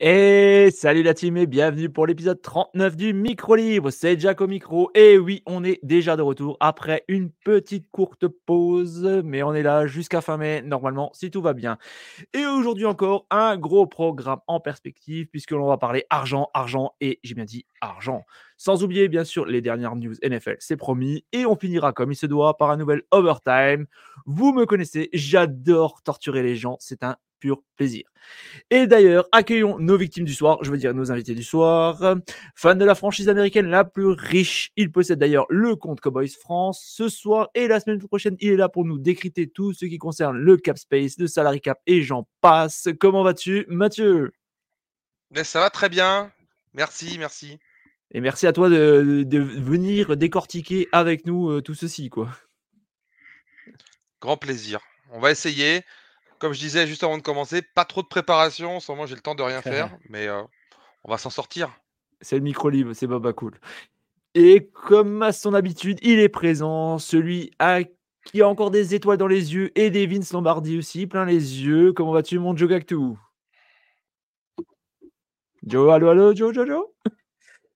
Et salut la team et bienvenue pour l'épisode 39 du Micro Libre. C'est Jack au micro. Et oui, on est déjà de retour après une petite courte pause, mais on est là jusqu'à fin mai, normalement, si tout va bien. Et aujourd'hui encore, un gros programme en perspective, puisque l'on va parler argent, argent et j'ai bien dit argent. Sans oublier, bien sûr, les dernières news NFL, c'est promis. Et on finira comme il se doit par un nouvel overtime. Vous me connaissez, j'adore torturer les gens. C'est un plaisir. Et d'ailleurs, accueillons nos victimes du soir, je veux dire nos invités du soir. Fan de la franchise américaine la plus riche, il possède d'ailleurs le compte Cowboys France. Ce soir et la semaine prochaine, il est là pour nous décrypter tout ce qui concerne le cap space, le salary cap et j'en passe. Comment vas-tu, Mathieu? Mais Ça va très bien. Merci, merci. Et merci à toi de, venir décortiquer avec nous euh, tout ceci, quoi. Grand plaisir. On va essayer comme je disais juste avant de commencer, pas trop de préparation. En ce moment, j'ai le temps de rien faire, mais euh, on va s'en sortir. C'est le micro libre, c'est Baba Cool. Et comme à son habitude, il est présent, celui à qui a encore des étoiles dans les yeux et des Vince Lombardi aussi, plein les yeux. Comment vas-tu, mon Joe Gactou Joe, allô, allô, Joe, Joe, Joe?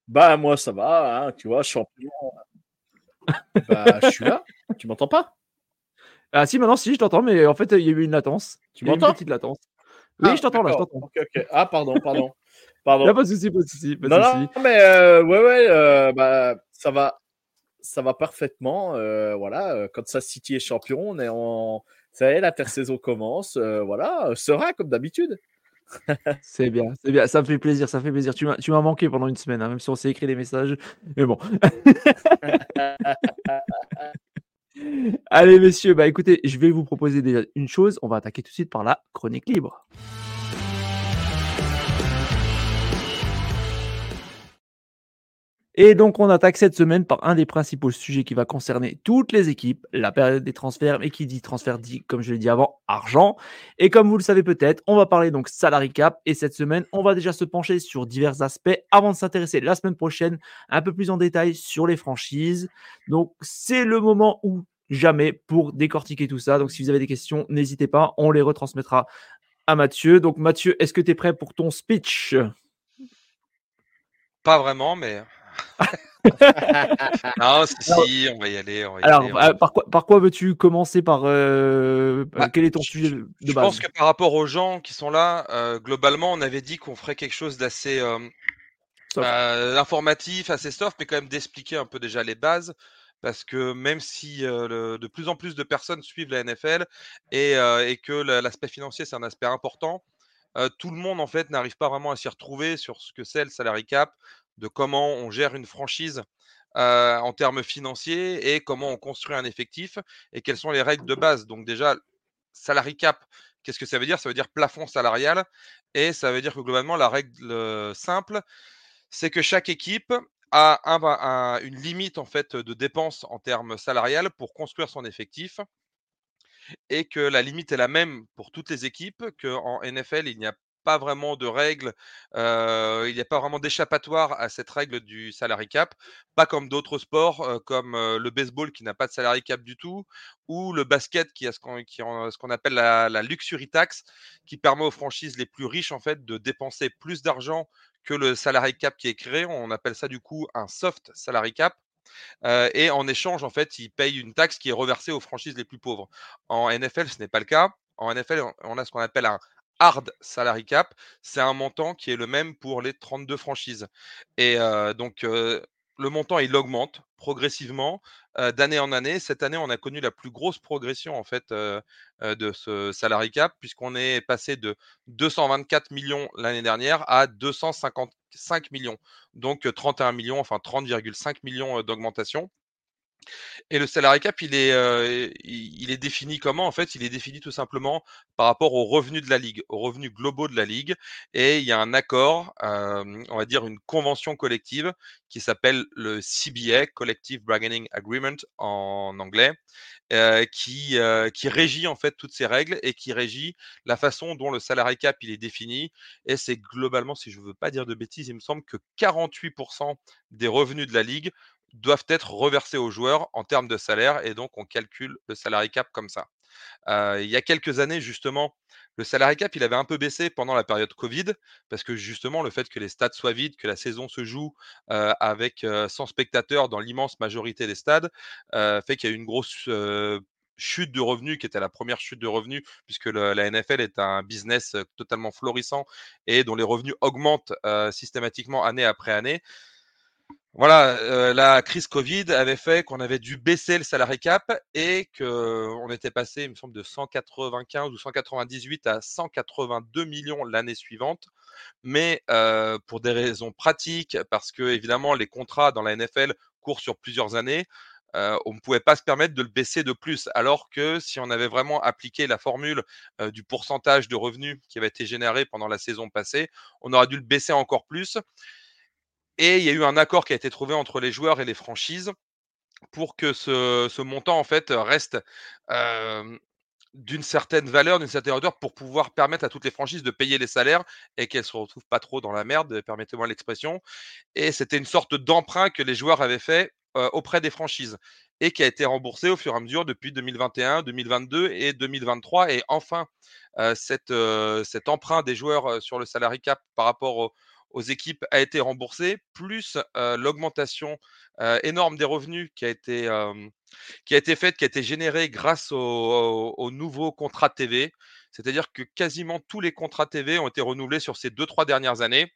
Bah, moi, ça va, hein, tu vois, champion. bah, je suis là. Tu m'entends pas? Ah si, maintenant, si, je t'entends, mais en fait, il y a eu une latence. Tu m'entends Une petite latence. Oui, ah, je t'entends là, je t'entends. Ah, pardon, pardon. pardon. Là, pas de souci, pas de souci. non, non, mais euh, ouais, ouais, euh, bah, ça va, ça va parfaitement. Euh, voilà, quand ça City est champion, on est en. Ça y est, la saison commence. voilà, sera comme d'habitude. c'est bien, c'est bien, ça me fait plaisir, ça fait plaisir. Tu m'as manqué pendant une semaine, hein, même si on s'est écrit des messages. Mais bon. Allez, messieurs, bah écoutez, je vais vous proposer déjà une chose. On va attaquer tout de suite par la chronique libre. Et donc, on attaque cette semaine par un des principaux sujets qui va concerner toutes les équipes, la période des transferts, mais qui dit transfert dit, comme je l'ai dit avant, argent. Et comme vous le savez peut-être, on va parler donc salary cap. Et cette semaine, on va déjà se pencher sur divers aspects avant de s'intéresser la semaine prochaine un peu plus en détail sur les franchises. Donc, c'est le moment où jamais pour décortiquer tout ça. Donc, si vous avez des questions, n'hésitez pas, on les retransmettra à Mathieu. Donc, Mathieu, est-ce que tu es prêt pour ton speech? Pas vraiment, mais non, si, on va y aller. alors, euh, Par, quoi, par quoi veux-tu commencer par euh, bah, Quel est ton sujet de base? Je pense que par rapport aux gens qui sont là, euh, globalement, on avait dit qu'on ferait quelque chose d'assez informatif, assez soft, mais quand même d'expliquer un peu déjà les bases. Parce que même si de plus en plus de personnes suivent la NFL et, que l'aspect financier c'est un aspect important, tout le monde en fait n'arrive pas vraiment à s'y retrouver sur ce que c'est le salary cap, de comment on gère une franchise en termes financiers et comment on construit un effectif et quelles sont les règles de base. Donc déjà, salary cap, qu'est-ce que ça veut dire? Ça veut dire plafond salarial et ça veut dire que globalement, la règle simple, c'est que chaque équipe a une limite en fait de dépenses en termes salariales pour construire son effectif et que la limite est la même pour toutes les équipes, qu'en NFL, il n'y a pas vraiment de règles, il n'y a pas vraiment d'échappatoire à cette règle du salary cap, pas comme d'autres sports comme le baseball qui n'a pas de salary cap du tout, ou le basket qui a ce qu'on appelle la, la, luxury tax, qui permet aux franchises les plus riches en fait de dépenser plus d'argent que le salary cap qui est créé. On appelle ça du coup un soft salary cap. et en échange, en fait, ils payent une taxe qui est reversée aux franchises les plus pauvres. En NFL, ce n'est pas le cas. En NFL, on a ce qu'on appelle un hard salary cap, c'est un montant qui est le même pour les 32 franchises. Et donc, le montant, augmente progressivement d'année en année. Cette année, on a connu la plus grosse progression en fait de ce salary cap puisqu'on est passé de 224 millions l'année dernière à 255 millions, donc 31 millions, enfin 30,5 millions d'augmentation. Et le salary cap, il est, il est défini comment En fait, il est défini tout simplement par rapport aux revenus de la ligue, aux revenus globaux de la ligue. Et il y a un accord, on va dire une convention collective qui s'appelle le CBA, Collective Bargaining Agreement en anglais, qui, qui régit en fait toutes ces règles et qui régit la façon dont le salary cap il est défini. Et c'est globalement, si je ne veux pas dire de bêtises, il me semble que 48% des revenus de la ligue doivent être reversés aux joueurs en termes de salaire et donc on calcule le salary cap comme ça. il y a quelques années, justement, le salary cap, il avait un peu baissé pendant la période Covid parce que justement, le fait que les stades soient vides, que la saison se joue avec 100 spectateurs dans l'immense majorité des stades, fait qu'il y a eu une grosse chute de revenus qui était la première chute de revenus puisque la NFL est un business totalement florissant et dont les revenus augmentent systématiquement année après année. Voilà, euh, la crise Covid avait fait qu'on avait dû baisser le salary cap et qu'on était passé, il me semble, de 195 ou 198 à 182 millions l'année suivante. Mais euh, pour des raisons pratiques, parce que évidemment les contrats dans la NFL courent sur plusieurs années, euh, on ne pouvait pas se permettre de le baisser de plus. Alors que si on avait vraiment appliqué la formule du pourcentage de revenus qui avait été généré pendant la saison passée, on aurait dû le baisser encore plus. Et il y a eu un accord qui a été trouvé entre les joueurs et les franchises pour que ce, montant en fait reste d'une certaine valeur, d'une certaine hauteur pour pouvoir permettre à toutes les franchises de payer les salaires et qu'elles se retrouvent pas trop dans la merde, permettez-moi l'expression. Et c'était une sorte d'emprunt que les joueurs avaient fait auprès des franchises et qui a été remboursé au fur et à mesure depuis 2021, 2022 et 2023. Et enfin, cet emprunt des joueurs sur le salary cap par rapport au, aux équipes a été remboursé, plus l'augmentation énorme des revenus qui a été faite, qui a été générée grâce aux au, nouveaux contrats TV. C'est-à-dire que quasiment tous les contrats TV ont été renouvelés sur ces deux trois dernières années.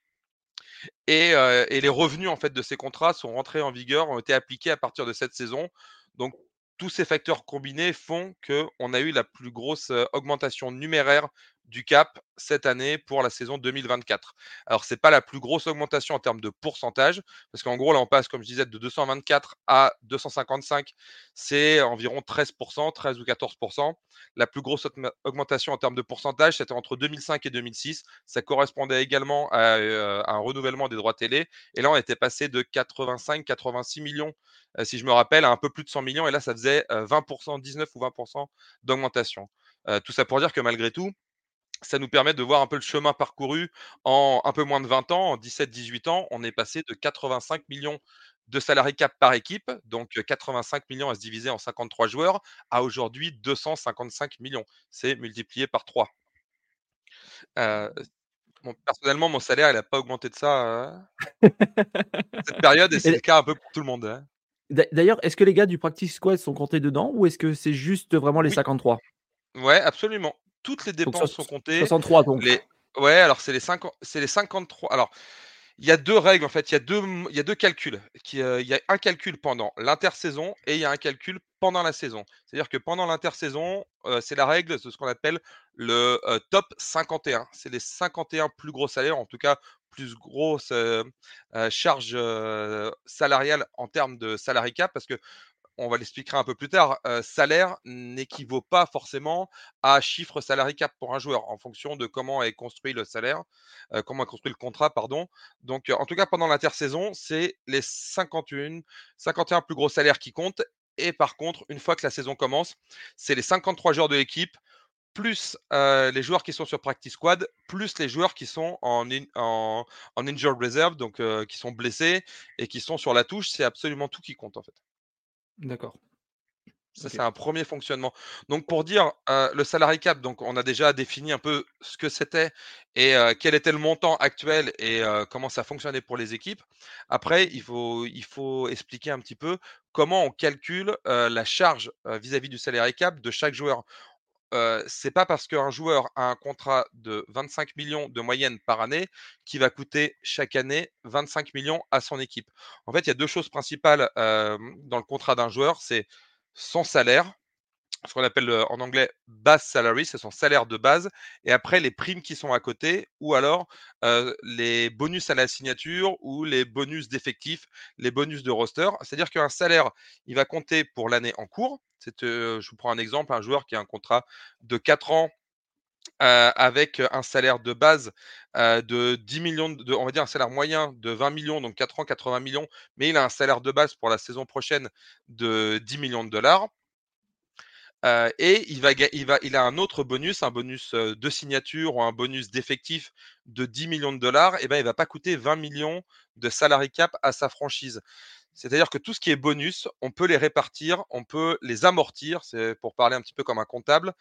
Et, et, les revenus en fait de ces contrats sont rentrés en vigueur, ont été appliqués à partir de cette saison. Donc tous ces facteurs combinés font qu'on a eu la plus grosse augmentation numéraire du cap cette année pour la saison 2024. Alors, ce n'est pas la plus grosse augmentation en termes de pourcentage, parce qu'en gros, là, on passe, comme je disais, de 224 à 255, c'est environ 13%, 13 ou 14%. La plus grosse augmentation en termes de pourcentage, c'était entre 2005 et 2006. Ça correspondait également à, un renouvellement des droits télé. Et là, on était passé de 85, 86 millions, si je me rappelle, à un peu plus de 100 millions. Et là, ça faisait 20%, 19 ou 20% d'augmentation. tout ça pour dire que malgré tout, ça nous permet de voir un peu le chemin parcouru en un peu moins de 20 ans, en 17-18 ans, on est passé de 85 millions de salariés cap par équipe, donc 85 millions à se diviser en 53 joueurs, à aujourd'hui 255 millions. C'est multiplié par 3. personnellement, mon salaire, il n'a pas augmenté de ça cette période, et c'est le cas un peu pour tout le monde. Hein. D'ailleurs, est-ce que les gars du Practice Squad sont comptés dedans ou est-ce que c'est juste vraiment les 53 Ouais, absolument toutes les dépenses sont comptées. 63 donc. Ouais, alors c'est les, 50... les 53. Alors, il y a deux règles en fait, il y a deux, il y a deux calculs. Euh, il y a un calcul pendant l'intersaison et il y a un calcul pendant la saison. C'est-à-dire que pendant l'intersaison, euh, c'est la règle de ce qu'on appelle le euh, top 51. C'est les 51 plus gros salaires, en tout cas plus grosses charges salariales en termes de salary cap, parce que on va l'expliquer un peu plus tard, salaire n'équivaut pas forcément à chiffre salarié cap pour un joueur en fonction de comment est construit le salaire, comment est construit le contrat, pardon. Donc, en tout cas, pendant l'intersaison, c'est les 51, 51 plus gros salaires qui comptent. Et par contre, une fois que la saison commence, c'est les 53 joueurs de l'équipe, plus les joueurs qui sont sur Practice Squad, plus les joueurs qui sont en, Injured Reserve, donc qui sont blessés et qui sont sur la touche. C'est absolument tout qui compte en fait. D'accord. Ça, c'est un premier fonctionnement. Donc, pour dire le salary cap, donc on a déjà défini un peu ce que c'était et quel était le montant actuel et comment ça fonctionnait pour les équipes. Après, il faut, il faut expliquer un petit peu comment on calcule la charge vis-à-vis du salary cap de chaque joueur. Euh, c'est pas parce qu'un joueur a un contrat de 25 millions de moyenne par année qu'il va coûter chaque année 25 millions à son équipe. En fait, il y a deux choses principales dans le contrat d'un joueur, c'est son salaire, ce qu'on appelle en anglais base salary, c'est son salaire de base, et après les primes qui sont à côté, ou alors les bonus à la signature ou les bonus d'effectifs, les bonus de roster. C'est-à-dire qu'un salaire, il va compter pour l'année en cours. Je vous prends un exemple, un joueur qui a un contrat de 4 ans avec un salaire de base de 10 millions, on va dire un salaire moyen de 20 millions, donc 4 ans, 80 millions, mais il a un salaire de base pour la saison prochaine de 10 millions de dollars et il, a un autre bonus, un bonus de signature ou un bonus d'effectif de 10 millions de dollars, et ben il va pas coûter 20 millions de salary cap à sa franchise. C'est-à-dire que tout ce qui est bonus, on peut les répartir, on peut les amortir, c'est pour parler un petit peu comme un comptable,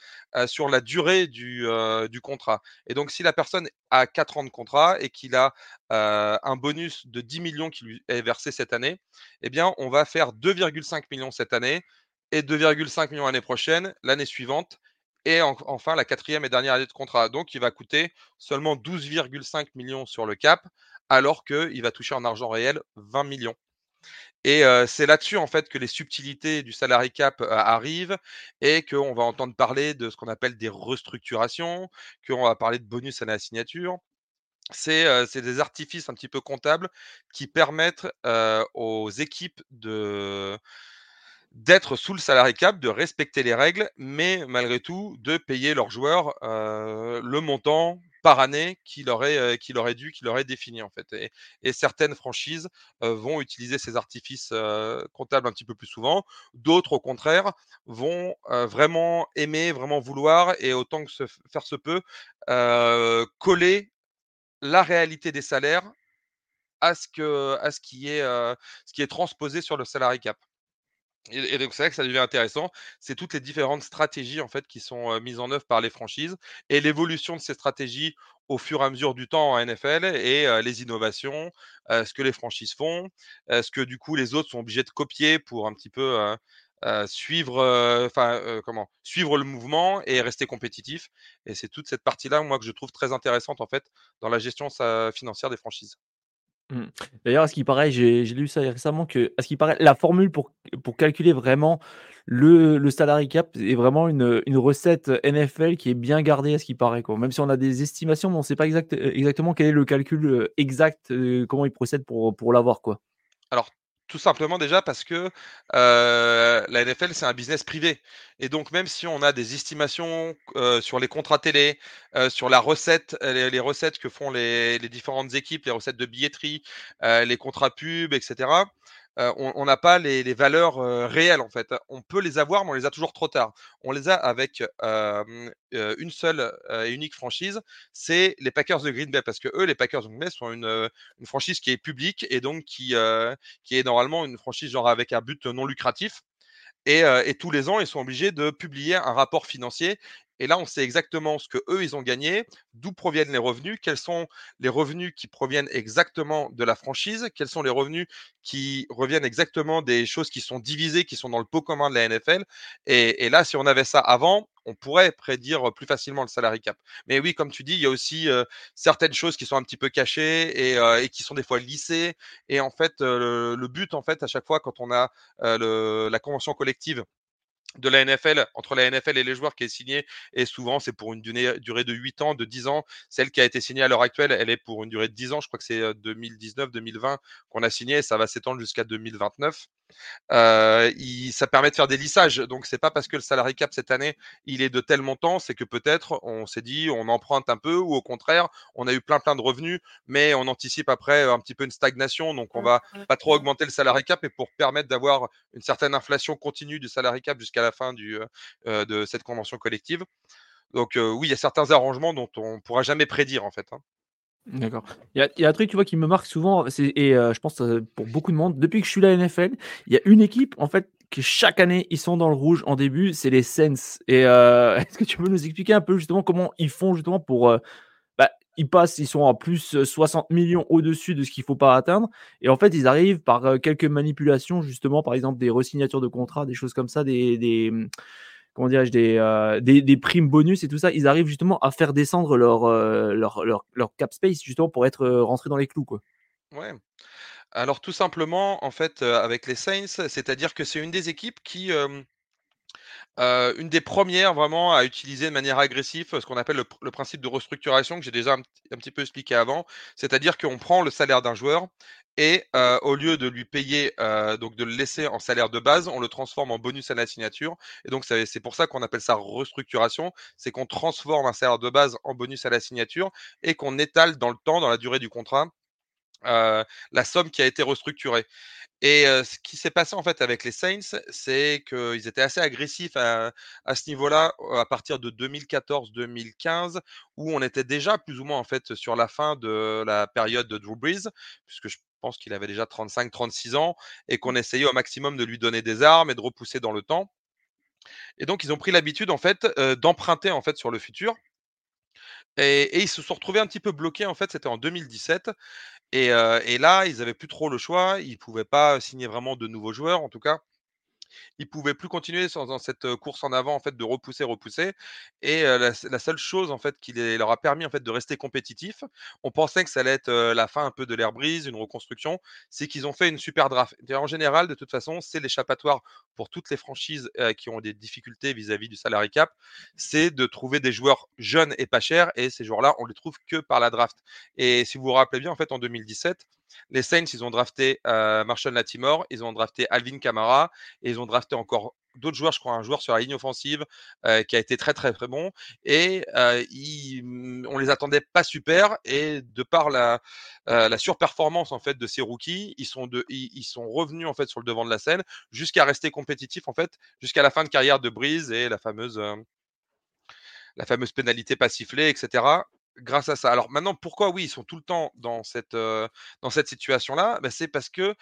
sur la durée du, du, contrat. Et donc, si la personne a 4 ans de contrat et qu'il a un bonus de 10 millions qui lui est versé cette année, eh bien, on va faire 2,5 millions cette année et 2,5 millions l'année prochaine, l'année suivante, et enfin la quatrième et dernière année de contrat. Donc il va coûter seulement 12,5 millions sur le cap, alors qu'il va toucher en argent réel 20 millions. Et c'est là-dessus en fait que les subtilités du salary cap arrivent et qu'on va entendre parler de ce qu'on appelle des restructurations, qu'on va parler de bonus à la signature. C'est des artifices un petit peu comptables qui permettent aux équipes de, d'être sous le salarié cap, de respecter les règles, mais malgré tout de payer leurs joueurs le montant par année qu'il aurait, qu'il aurait dû, qu'il aurait défini en fait. Et, certaines franchises vont utiliser ces artifices comptables un petit peu plus souvent, d'autres au contraire vont vraiment aimer, vraiment vouloir et autant que se, faire se peut coller la réalité des salaires à ce, que, à ce, qui, est, ce qui est transposé sur le salarié cap. Et, donc c'est vrai que ça devient intéressant. C'est toutes les différentes stratégies en fait qui sont mises en œuvre par les franchises et l'évolution de ces stratégies au fur et à mesure du temps en NFL et les innovations, ce que les franchises font, ce que du coup les autres sont obligés de copier pour un petit peu suivre, le mouvement et rester compétitif. Et c'est toute cette partie-là moi que je trouve très intéressante en fait dans la gestion financière des franchises. Mmh. D'ailleurs, à ce qui paraît, j'ai lu ça récemment que, à ce qui paraît, la formule pour, pour calculer vraiment le, le salary cap est vraiment une, une recette NFL qui est bien gardée à ce qui paraît. Quoi. Même si on a des estimations, on ne sait pas exact, exactement quel est le calcul exact, comment il procède pour, pour l'avoir. Quoi. Alors, tout simplement déjà parce que la NFL, c'est un business privé. Et donc, même si on a des estimations sur les contrats télé, sur la recette, les, recettes que font les, les, différentes équipes, les recettes de billetterie, les contrats pub, etc., on n'a pas les, valeurs réelles en fait. On peut les avoir, mais on les a toujours trop tard. On les a avec une seule et unique franchise, c'est les Packers de Green Bay, parce que eux, les Packers de Green Bay sont une, franchise qui est publique et donc qui, est normalement une franchise genre avec un but non lucratif. Et, tous les ans, ils sont obligés de publier un rapport financier et là, on sait exactement ce que eux ils ont gagné, d'où proviennent les revenus, quels sont les revenus qui proviennent exactement de la franchise, quels sont les revenus qui reviennent exactement des choses qui sont divisées, qui sont dans le pot commun de la NFL. Et, là, si on avait ça avant, on pourrait prédire plus facilement le salary cap. Mais oui, comme tu dis, il y a aussi certaines choses qui sont un petit peu cachées et, qui sont des fois lissées. Et en fait, le, but, en fait, à chaque fois, quand on a la convention collective de la NFL, entre la NFL et les joueurs qui est signé, et souvent c'est pour une durée, de 8 ans, de 10 ans. Celle qui a été signée à l'heure actuelle, elle est pour une durée de 10 ans, je crois que c'est 2019-2020 qu'on a signé, ça va s'étendre jusqu'à 2029 ça permet de faire des lissages. Donc c'est pas parce que le salary cap cette année il est de tel montant, c'est que peut-être on s'est dit on emprunte un peu ou au contraire on a eu plein plein de revenus, mais on anticipe après un petit peu une stagnation, donc on va pas trop augmenter le salary cap et pour permettre d'avoir une certaine inflation continue du salary cap jusqu'à la fin de cette convention collective. Donc oui, il y a certains arrangements dont on pourra jamais prédire en fait. Hein. D'accord. Il y, a un truc, tu vois, qui me marque souvent, et je pense pour beaucoup de monde, depuis que je suis à la NFL, il y a une équipe, en fait, qui chaque année, ils sont dans le rouge en début, c'est les Saints. Et est-ce que tu peux nous expliquer un peu justement comment ils font justement pour... ils passent, ils sont en plus 60 millions au-dessus de ce qu'il ne faut pas atteindre. Et en fait, ils arrivent par quelques manipulations, justement, par exemple, des resignatures de contrats, des choses comme ça, des, des comment dirais-je, des, des, des, primes bonus et tout ça, ils arrivent justement à faire descendre leur, leur, leur, leur, cap space justement pour être rentrés dans les clous. Quoi. Ouais. Alors tout simplement, en fait, avec les Saints, c'est-à-dire que c'est une des équipes qui, euh, une des premières vraiment à utiliser de manière agressive ce qu'on appelle le, principe de restructuration que j'ai déjà un, petit peu expliqué avant, c'est-à-dire qu'on prend le salaire d'un joueur et au lieu de lui payer, donc de le laisser en salaire de base, on le transforme en bonus à la signature. Et donc c'est pour ça qu'on appelle ça restructuration, c'est qu'on transforme un salaire de base en bonus à la signature et qu'on étale dans le temps, dans la durée du contrat, la somme qui a été restructurée. Et ce qui s'est passé en fait avec les Saints, c'est qu'ils étaient assez agressifs à, ce niveau-là à partir de 2014-2015, où on était déjà plus ou moins en fait sur la fin de la période de Drew Brees, puisque je pense qu'il avait déjà 35-36 ans, et qu'on essayait au maximum de lui donner des armes et de repousser dans le temps. Et donc ils ont pris l'habitude en fait d'emprunter en fait sur le futur. Et, et, ils se sont retrouvés un petit peu bloqués en fait, c'était en 2017. Et, et là, ils n'avaient plus trop le choix. Ils pouvaient pas signer vraiment de nouveaux joueurs, en tout cas ils pouvaient plus continuer dans cette course en avant en fait de repousser, repousser. Et la, seule chose en fait qui leur a permis en fait de rester compétitifs, on pensait que ça allait être la fin un peu de l'air brise, une reconstruction, c'est qu'ils ont fait une super draft. Et en général, de toute façon, c'est l'échappatoire pour toutes les franchises qui ont des difficultés vis-à-vis du salary cap, c'est de trouver des joueurs jeunes et pas chers. Et ces joueurs-là, on les trouve que par la draft. Et si vous vous rappelez bien, en fait, en 2017, les Saints, ils ont drafté euh, Marshall Latimore, ils ont drafté Alvin Kamara et ils ont drafté encore d'autres joueurs, je crois, un joueur sur la ligne offensive euh, qui a été très très très bon. Et euh, ils, on les attendait pas super. Et de par la, euh, surperformance en fait de ces rookies, ils sont, revenus en fait sur le devant de la scène jusqu'à rester compétitifs en fait jusqu'à la fin de carrière de Breeze et la fameuse pénalité pas sifflée, etc grâce à ça. Alors maintenant, pourquoi oui, ils sont tout le temps dans cette, cette situation-là? Bah, C'est parce que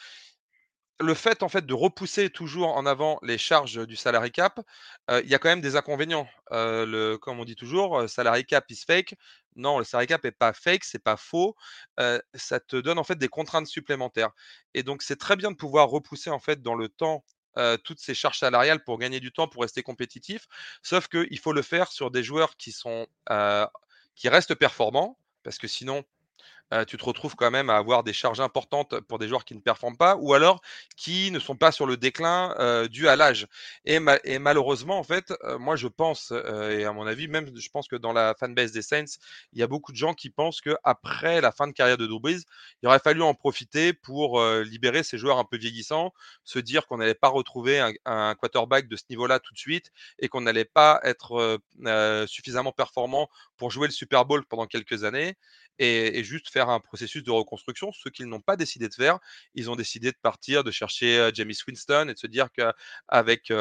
le fait en fait de repousser toujours en avant les charges du salary cap, il y a quand même des inconvénients. le, comme on dit toujours, salary cap is fake. Non, le salary cap n'est pas fake, c'est pas faux. ça te donne en fait des contraintes supplémentaires. Et donc c'est très bien de pouvoir repousser en fait dans le temps toutes ces charges salariales pour gagner du temps, pour rester compétitif. Sauf qu'il faut le faire sur des joueurs qui sont qui restent performants, parce que sinon, tu te retrouves quand même à avoir des charges importantes pour des joueurs qui ne performent pas, ou alors qui ne sont pas sur le déclin dû à l'âge. Et, malheureusement, en fait, moi je pense, et à mon avis, même je pense que dans la fanbase des Saints, il y a beaucoup de gens qui pensent qu'après la fin de carrière de Drew il aurait fallu en profiter pour libérer ces joueurs un peu vieillissants, se dire qu'on n'allait pas retrouver un, un, quarterback de ce niveau-là tout de suite et qu'on n'allait pas être suffisamment performant pour jouer le Super Bowl pendant quelques années et, juste faire un processus de reconstruction. Ce qu'ils n'ont pas décidé de faire, ils ont décidé de partir, de chercher Jamie Winston et de se dire qu'avec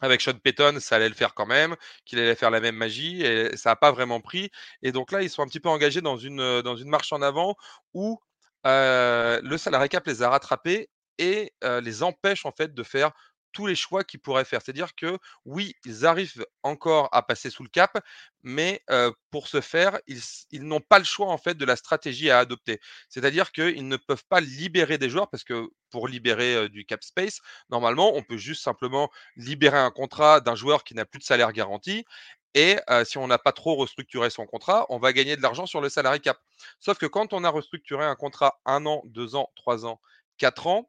avec Sean Payton, ça allait le faire quand même, qu'il allait faire la même magie, et ça n'a pas vraiment pris. Et donc là, ils sont un petit peu engagés dans une, dans une marche en avant où le salarié cap les a rattrapés et les empêche en fait de faire tous les choix qu'ils pourraient faire. C'est-à-dire que oui, ils arrivent encore à passer sous le cap, mais pour ce faire, ils, n'ont pas le choix en fait de la stratégie à adopter. C'est-à-dire qu'ils ne peuvent pas libérer des joueurs parce que pour libérer du cap space, normalement, on peut juste simplement libérer un contrat d'un joueur qui n'a plus de salaire garanti. Et si on n'a pas trop restructuré son contrat, on va gagner de l'argent sur le salarié cap. Sauf que quand on a restructuré un contrat un an, deux ans, trois ans, quatre ans,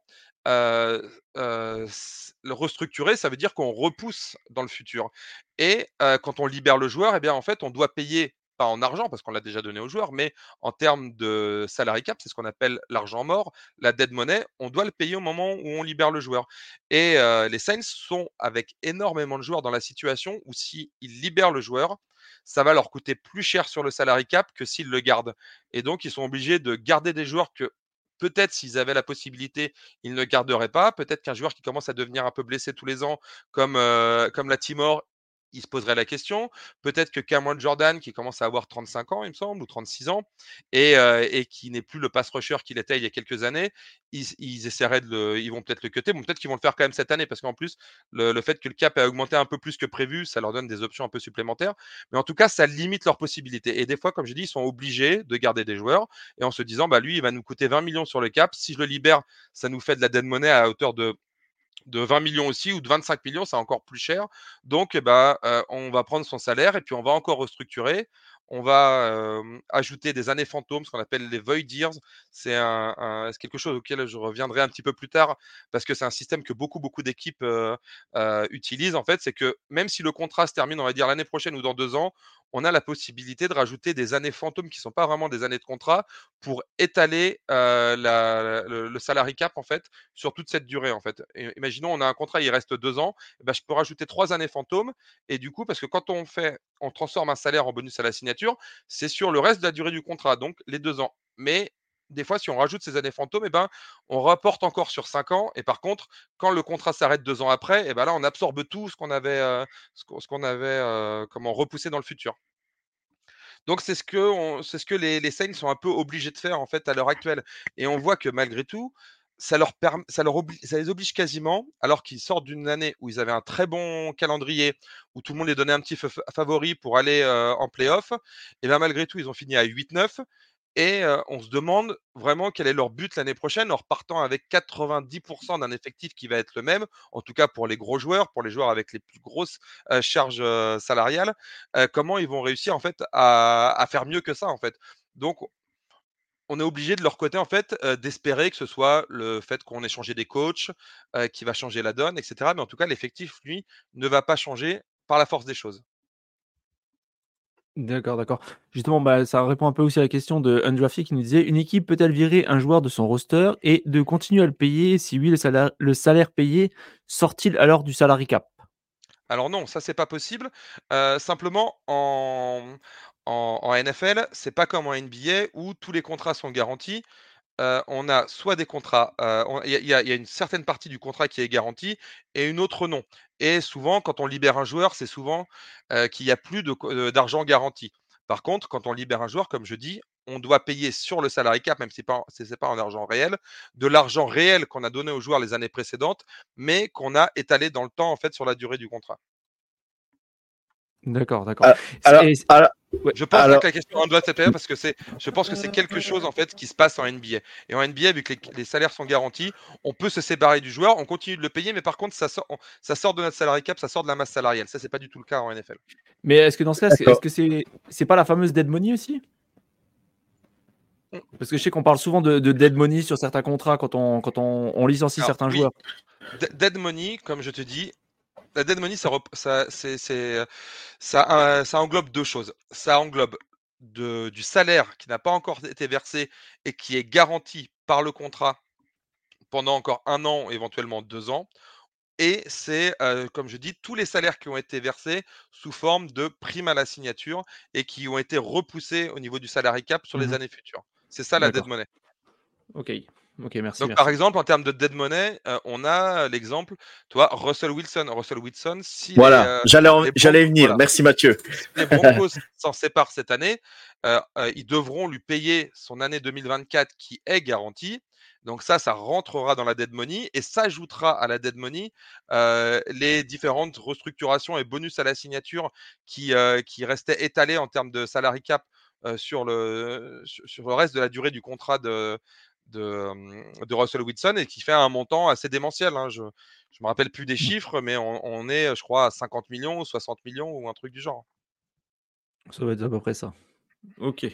restructurer, ça veut dire qu'on repousse dans le futur. Et quand on libère le joueur, eh bien, en fait, on doit payer, pas en argent, parce qu'on l'a déjà donné au joueur, mais en termes de salary cap, c'est ce qu'on appelle l'argent mort, la dead money, on doit le payer au moment où on libère le joueur. Et les Saints sont avec énormément de joueurs dans la situation où s'ils libèrent le joueur, ça va leur coûter plus cher sur le salary cap que s'ils le gardent. Et donc, ils sont obligés de garder des joueurs que Peut-être s'ils avaient la possibilité, ils ne garderaient pas. Peut-être qu'un joueur qui commence à devenir un peu blessé tous les ans, comme, comme la Timor, il se poserait la question. Peut-être que Cameron Jordan, qui commence à avoir 35 ans, il me semble, ou 36 ans, et, et qui n'est plus le pass rusher qu'il était il y a quelques années, ils, essaieraient de le, ils vont peut-être le cuter. Bon, peut-être qu'ils vont le faire quand même cette année, parce qu'en plus, le, fait que le cap a augmenté un peu plus que prévu, ça leur donne des options un peu supplémentaires. Mais en tout cas, ça limite leurs possibilités. Et des fois, comme je dis, ils sont obligés de garder des joueurs, et en se disant, bah lui, il va nous coûter 20 millions sur le cap. Si je le libère, ça nous fait de la dead money à hauteur de de 20 millions aussi ou de 25 millions, c'est encore plus cher. Donc, eh ben, euh, on va prendre son salaire et puis on va encore restructurer. On va ajouter des années fantômes, ce qu'on appelle les void years. C'est quelque chose auquel je reviendrai un petit peu plus tard parce que c'est un système que beaucoup, beaucoup d'équipes utilisent. En fait, c'est que même si le contrat se termine, on va dire l'année prochaine ou dans deux ans, on a la possibilité de rajouter des années fantômes qui ne sont pas vraiment des années de contrat pour étaler le, le, cap en fait sur toute cette durée en fait. imaginons on a un contrat, il reste deux ans, eh ben, je peux rajouter trois années fantômes et du coup parce que quand on fait, on transforme un salaire en bonus à la signature, c'est sur le reste de la durée du contrat, donc les deux ans. Mais des fois, si on rajoute ces années fantômes, eh ben, on rapporte encore sur 5 ans. Et par contre, quand le contrat s'arrête deux ans après, eh ben là, on absorbe tout ce qu'on avait, euh, ce qu'on avait euh, comment, repoussé dans le futur. Donc, c'est ce que, ce que les, les Saints sont un peu obligés de faire en fait à l'heure actuelle. Et on voit que malgré tout, ça, leur ça, leur ça les oblige quasiment, alors qu'ils sortent d'une année où ils avaient un très bon calendrier, où tout le monde les donnait un petit favori pour aller euh, en playoff, et bien malgré tout, ils ont fini à 8-9. Et on se demande vraiment quel est leur but l'année prochaine en repartant avec 90% d'un effectif qui va être le même, en tout cas pour les gros joueurs, pour les joueurs avec les plus grosses charges salariales. comment ils vont réussir en fait à, faire mieux que ça en fait. Donc on est obligé de leur côté en fait d'espérer que ce soit le fait qu'on ait changé des coachs qui va changer la donne, etc. Mais en tout cas, l'effectif lui ne va pas changer par la force des choses. D'accord, d'accord. Justement, bah, ça répond un peu aussi à la question de Undrafted qui nous disait une équipe peut-elle virer un joueur de son roster et de continuer à le payer si oui, le salaire, payé sort-il alors du salary cap? Alors non, ça c'est pas possible. Euh, simplement en, en, en NFL, c'est pas comme en NBA où tous les contrats sont garantis. Euh, on a soit des contrats, euh, il y, a une certaine partie du contrat qui est garantie et une autre non. Et souvent, quand on libère un joueur, c'est souvent euh, qu'il n'y a plus d'argent garanti. Par contre, quand on libère un joueur, comme je dis, on doit payer sur le salary cap, même si ce n'est pas en argent réel, de l'argent réel qu'on a donné aux joueurs les années précédentes, mais qu'on a étalé dans le temps en fait sur la durée du contrat. D'accord, d'accord. je pense que la question doit être parce que c'est, je pense que c'est quelque chose en fait qui se passe en NBA. Et en NBA, vu que les, salaires sont garantis, on peut se séparer du joueur, on continue de le payer, mais par contre, ça sort, ça sort de notre salary cap, ça sort de la masse salariale. Ça, c'est pas du tout le cas en NFL. Mais est-ce que dans ce cas, est-ce que c'est, c'est pas la fameuse dead money aussi? Parce que je sais qu'on parle souvent de, dead money sur certains contrats quand on, quand on, licencie certains joueurs. Dead money, comme je te dis, la dead money, ça, ça, ça, ça, englobe deux choses. Ça englobe de, du salaire qui n'a pas encore été versé et qui est garanti par le contrat pendant encore un an, éventuellement deux ans. Et c'est, comme je dis, tous les salaires qui ont été versés sous forme de primes à la signature et qui ont été repoussés au niveau du salary cap sur les mmh années futures. C'est ça la dead money. Ok. Ok, merci. Donc, par exemple, en termes de dead money, euh, on a l'exemple, toi, Russell Wilson. Russell Wilson, si. Voilà, euh, j'allais, j'allais venir. Merci, Mathieu. Si les Broncos s'en séparent cette année, euh, ils devront lui payer son année 2024 qui est garantie. Donc ça, ça rentrera dans la dead money et s'ajoutera à la dead money les différentes restructurations et bonus à la signature qui, qui restaient étalés en termes de salary cap sur, le, sur, le reste de la durée du contrat de, de, Russell Wilson et qui fait un montant assez démentiel. Hein. Je ne me rappelle plus des mmh. chiffres, mais on, est, je crois, à 50 millions ou 60 millions ou un truc du genre. Ça va être à peu près ça. Ok.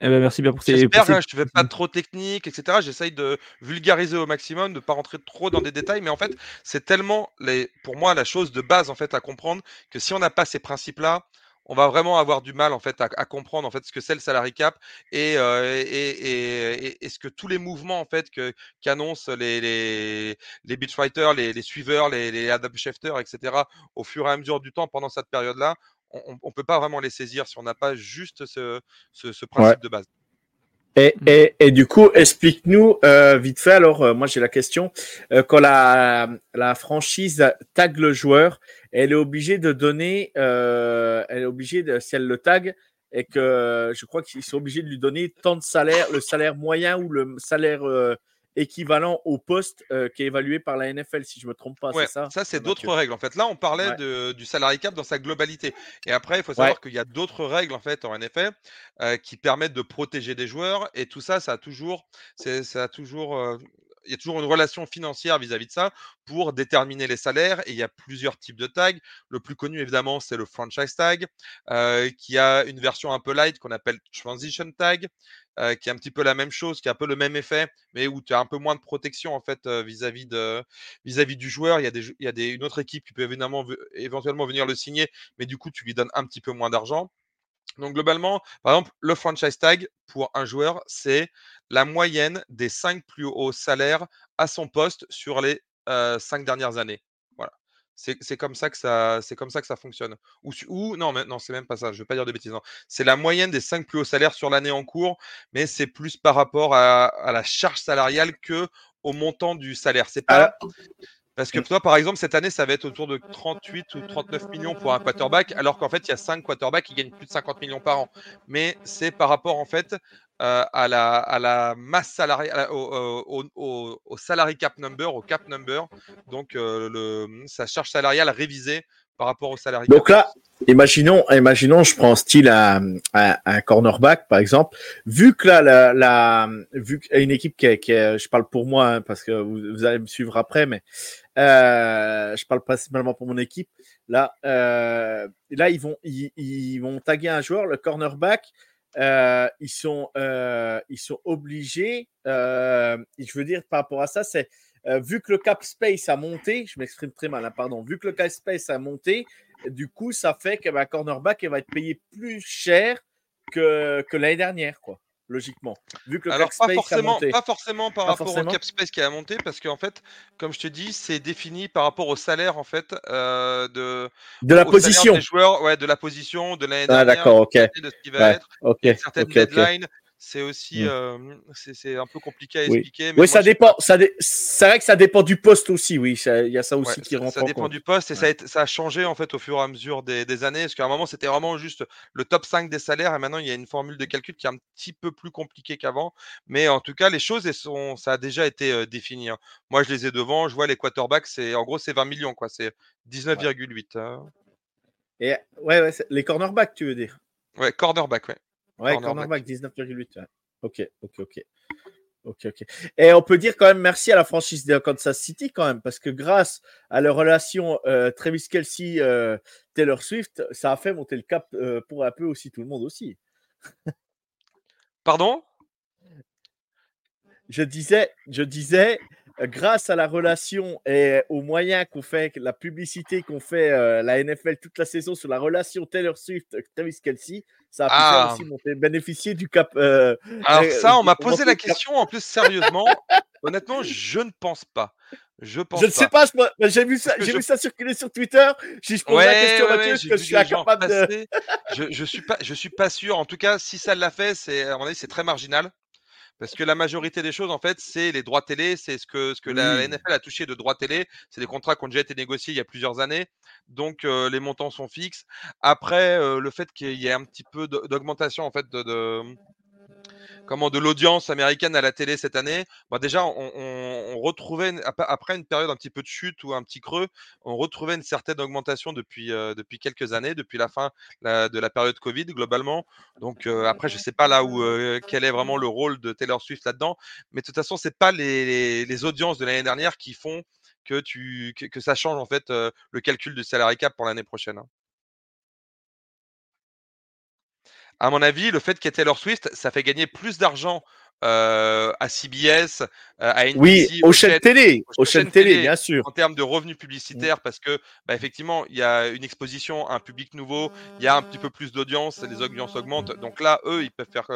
Eh ben, merci bien pour ces. J'espère, hein, je ne vais pas trop technique, etc. J'essaye de vulgariser au maximum, de ne pas rentrer trop dans des détails, mais en fait, c'est tellement, les, pour moi, la chose de base en fait à comprendre que si on n'a pas ces principes-là, on va vraiment avoir du mal en fait à, comprendre en fait ce que c'est le salary cap et, euh, et, et, ce que tous les mouvements en fait que qu'annoncent les les les beachwriters, les, les suiveurs, les, les Adam Schefter, etc. au fur et à mesure du temps pendant cette période-là, on ne peut pas vraiment les saisir si on n'a pas juste ce, ce, principe de base. Et, et, et, du coup, explique-nous euh, vite fait. Alors, euh, moi j'ai la question. Euh, quand la, la franchise tag le joueur, elle est obligée de donner, elle est obligée de, si elle le tag, et que je crois qu'ils sont obligés de lui donner tant de salaire, le salaire moyen ou le salaire équivalent au poste euh, qui est évalué par la NFL, si je ne me trompe pas. c'est ça, ça c'est d'autres règles. En fait, là, on parlait du salary cap dans sa globalité. Et après, il faut savoir qu'il y a d'autres règles en fait en NFL euh, qui permettent de protéger des joueurs. Et tout ça, ça a toujours, ça a toujours, euh, il y a toujours une relation financière vis-à-vis de ça pour déterminer les salaires. Et il y a plusieurs types de tags. Le plus connu, évidemment, c'est le franchise tag, euh, qui a une version un peu light qu'on appelle transition tag, euh, qui est un petit peu la même chose, qui a un peu le même effet, mais où tu as un peu moins de protection en fait euh, vis-à-vis du joueur. Il y a, des, il une autre équipe qui peut évidemment éventuellement venir le signer, mais du coup, tu lui donnes un petit peu moins d'argent. Donc globalement, par exemple, le franchise tag pour un joueur, c'est la moyenne des cinq plus hauts salaires à son poste sur les cinq dernières années. Voilà. C'est comme ça que ça, c'est comme ça que ça fonctionne. Ou, ou non, mais non, c'est même pas ça. Je veux pas dire de bêtises. C'est la moyenne des cinq plus hauts salaires sur l'année en cours, mais c'est plus par rapport à, à, la charge salariale que au montant du salaire. C'est pas. Parce que toi, par exemple, cette année, ça va être autour de 38 ou 39 millions pour un quarterback, alors qu'en fait, il y a 5 quarterbacks qui gagnent plus de 50 millions par an. Mais c'est par rapport, en fait, euh, à, la, à la masse salariale, au, au, au, salary cap number, au cap number, donc euh, le, sa charge salariale révisée par rapport au salarié. Donc là, imaginons, imaginons, je prends style à, un cornerback, par exemple. Vu que là, la, la vu équipe qui, est, qui je parle pour moi, hein, parce que vous, vous, allez me suivre après, mais euh, je parle principalement pour mon équipe. Là, euh, là ils vont ils, vont taguer un joueur, le cornerback. Euh, ils sont ils sont obligés. Je veux dire par rapport à ça, c'est vu que le cap space a monté. Je m'exprime très mal, hein, pardon. Vu que le cap space a monté, du coup, ça fait que bah, cornerback va être payé plus cher que, que l'année dernière, quoi logiquement. Vu que le Alors, pas, forcément, pas forcément par rapport au cap space qui a monté, parce qu'en fait, comme je te dis, c'est défini par rapport au salaire en fait euh, de, de la position. Des joueurs, ouais, de la position, de l'année ah, dernière, ok. de ce qui va être, okay, certaines okay, deadlines. C'est aussi, mmh. euh, c'est un peu compliqué à expliquer. Mais oui, ça dépend. Ça dé... C'est vrai que ça dépend du poste aussi. Oui, il y a ça aussi ouais, qui rentre. Ça dépend compte. du poste et ouais. ça, a été, ça, a été, en fait au fur et à mesure des, des années. Parce qu'à un moment, c'était vraiment juste le top 5 des salaires et maintenant il y a une formule de calcul qui est un petit peu plus compliquée qu'avant. Mais en tout cas, les choses, elles sont, ça a déjà été euh, défini. Hein. Moi, je les ai devant. Je vois les quarterbacks, c'est en gros, c'est 20 millions, quoi. C'est 19,8. Hein. Et ouais, ouais les cornerbacks, tu veux dire? Ouais, cornerback, ouais. Ouais, cornerback, cornerback 19,8. Ok, ok, ok. Ok, ok. Et on peut dire quand même merci à la franchise de Kansas City quand même, parce que grâce à leur relation euh, Travis Kelsey, euh, Taylor Swift, ça a fait monter le cap euh, pour un peu aussi tout le monde aussi. Pardon? Je disais, je disais, grâce à la relation et aux moyens qu'on fait, la publicité qu'on fait euh, la NFL toute la saison sur la relation Taylor Swift Travis Kelsey, ça a pu ah. aussi monter, bénéficier du cap. Euh, Alors ça, on m'a posé la question en plus sérieusement. Honnêtement, je ne pense pas. Je pense je ne sais pas, j'ai vu ça, j'ai je... vu ça circuler sur Twitter. Si je pose ouais, la question ouais, Mathieu, ouais, que je suis incapable de. je, je suis pas, je suis pas sûr. En tout cas, si ça l'a fait, c'est à mon avis, c'est très marginal. Parce que la majorité des choses, en fait, c'est les droits télé, c'est ce que, ce que oui. la NFL a touché de droits télé. C'est des contrats qui ont déjà été négociés il y a plusieurs années. Donc, euh, les montants sont fixes. Après, euh, le fait qu'il y ait un petit peu d'augmentation, en fait, de, de comment de l'audience américaine à la télé cette année, déjà on, retrouvait après une période un petit peu de chute ou un petit creux, on retrouvait une certaine augmentation depuis euh, quelques années, depuis la fin de la période Covid globalement. Donc euh, après je sais pas là où euh, quel est vraiment le rôle de Taylor Swift là-dedans, mais de toute façon c'est pas les, audiences de l'année dernière qui font que tu que, ça change en fait le calcul du salary cap pour l'année prochaine. Hein. À mon avis, le fait qu'il y ait Taylor Swift, ça fait gagner plus d'argent euh, à CBS, euh, à NBC, oui, aux chaînes télé, aux chaînes télé, télé, bien sûr, en termes de revenus publicitaires, parce que bah, effectivement, il y a une exposition, un public nouveau, il y a un petit peu plus d'audience, les audiences augmentent, donc là, eux, ils peuvent faire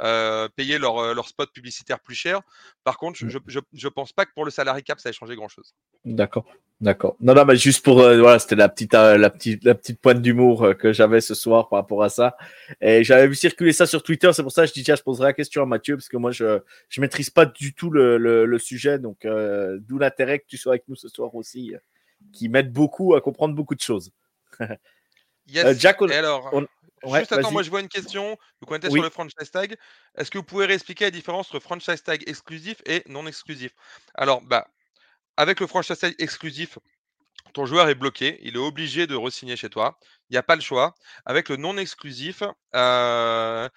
euh, payer leur, leur spot publicitaire plus cher. Par contre, je, je, je pense pas que pour le salary cap, ça ait changé grand chose. D'accord. D'accord. Non, non, mais juste pour euh, voilà, c'était la petite euh, la petite la petite pointe d'humour euh, que j'avais ce soir par rapport à ça. Et j'avais vu circuler ça sur Twitter, c'est pour ça que je dis tiens, je poserai la question à Mathieu parce que moi je je maîtrise pas du tout le le, le sujet, donc d'où l'intérêt que tu sois avec nous ce soir aussi, qui m'aide beaucoup à comprendre beaucoup de choses. yes. Jack, on, Et alors. On... Ouais, Juste attends, moi je vois une question. Vous connaissez oui. sur le franchise tag. Est-ce que vous pouvez réexpliquer la différence entre franchise tag exclusif et non exclusif? Alors, bah, avec le franchise exclusif, ton joueur est bloqué, il est obligé de re-signer chez toi. Il n'y a pas le choix. Avec le non exclusif, euh,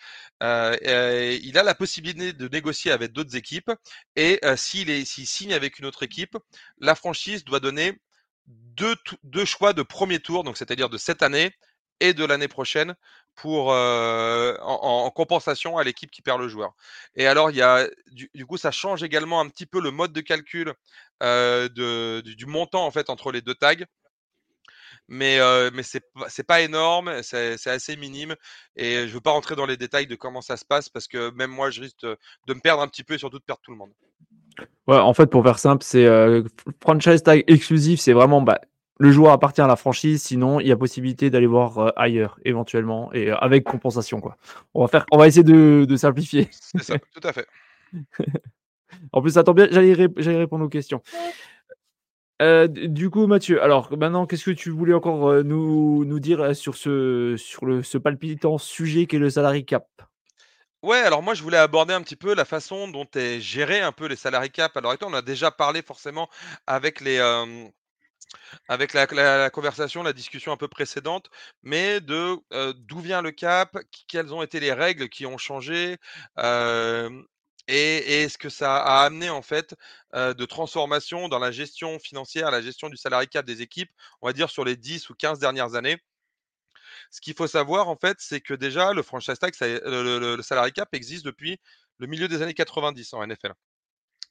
euh, euh, il a la possibilité de négocier avec d'autres équipes. Et s'il signe avec une autre équipe, la franchise doit donner deux, deux choix de premier tour, donc c'est-à-dire de cette année et de l'année prochaine, pour en, compensation à l'équipe qui perd le joueur. Et alors, il y a du, coup, ça change également un petit peu le mode de calcul du, montant en fait entre les deux tags. Mais, mais c'est pas énorme, c'est assez minime et je veux pas rentrer dans les détails de comment ça se passe parce que même moi je risque de, me perdre un petit peu et surtout de perdre tout le monde. Ouais, en fait, pour faire simple, c'est franchise tag exclusif, c'est vraiment bah, le joueur appartient à la franchise, sinon il y a possibilité d'aller voir euh, ailleurs éventuellement et euh, avec compensation quoi. On va faire, on va essayer de, simplifier. C'est ça, tout à fait. en plus, ça tombe bien, j'allais, répondre aux questions. Euh, du coup, Mathieu, alors maintenant, qu'est-ce que tu voulais encore nous, nous, dire sur ce, sur le, ce palpitant sujet qu'est le salary cap? Ouais, alors moi je voulais aborder un petit peu la façon dont est géré un peu les salary cap. Alors, on a déjà parlé forcément avec les, avec la, conversation, la discussion un peu précédente, mais de d'où vient le cap, quelles ont été les règles qui ont changé, et, est-ce que ça a amené en fait de transformation dans la gestion financière, la gestion du salarié cap des équipes, on va dire sur les 10 ou 15 dernières années. Ce qu'il faut savoir en fait, c'est que déjà le franchise tag, le, le, cap existe depuis le milieu des années 90 en NFL.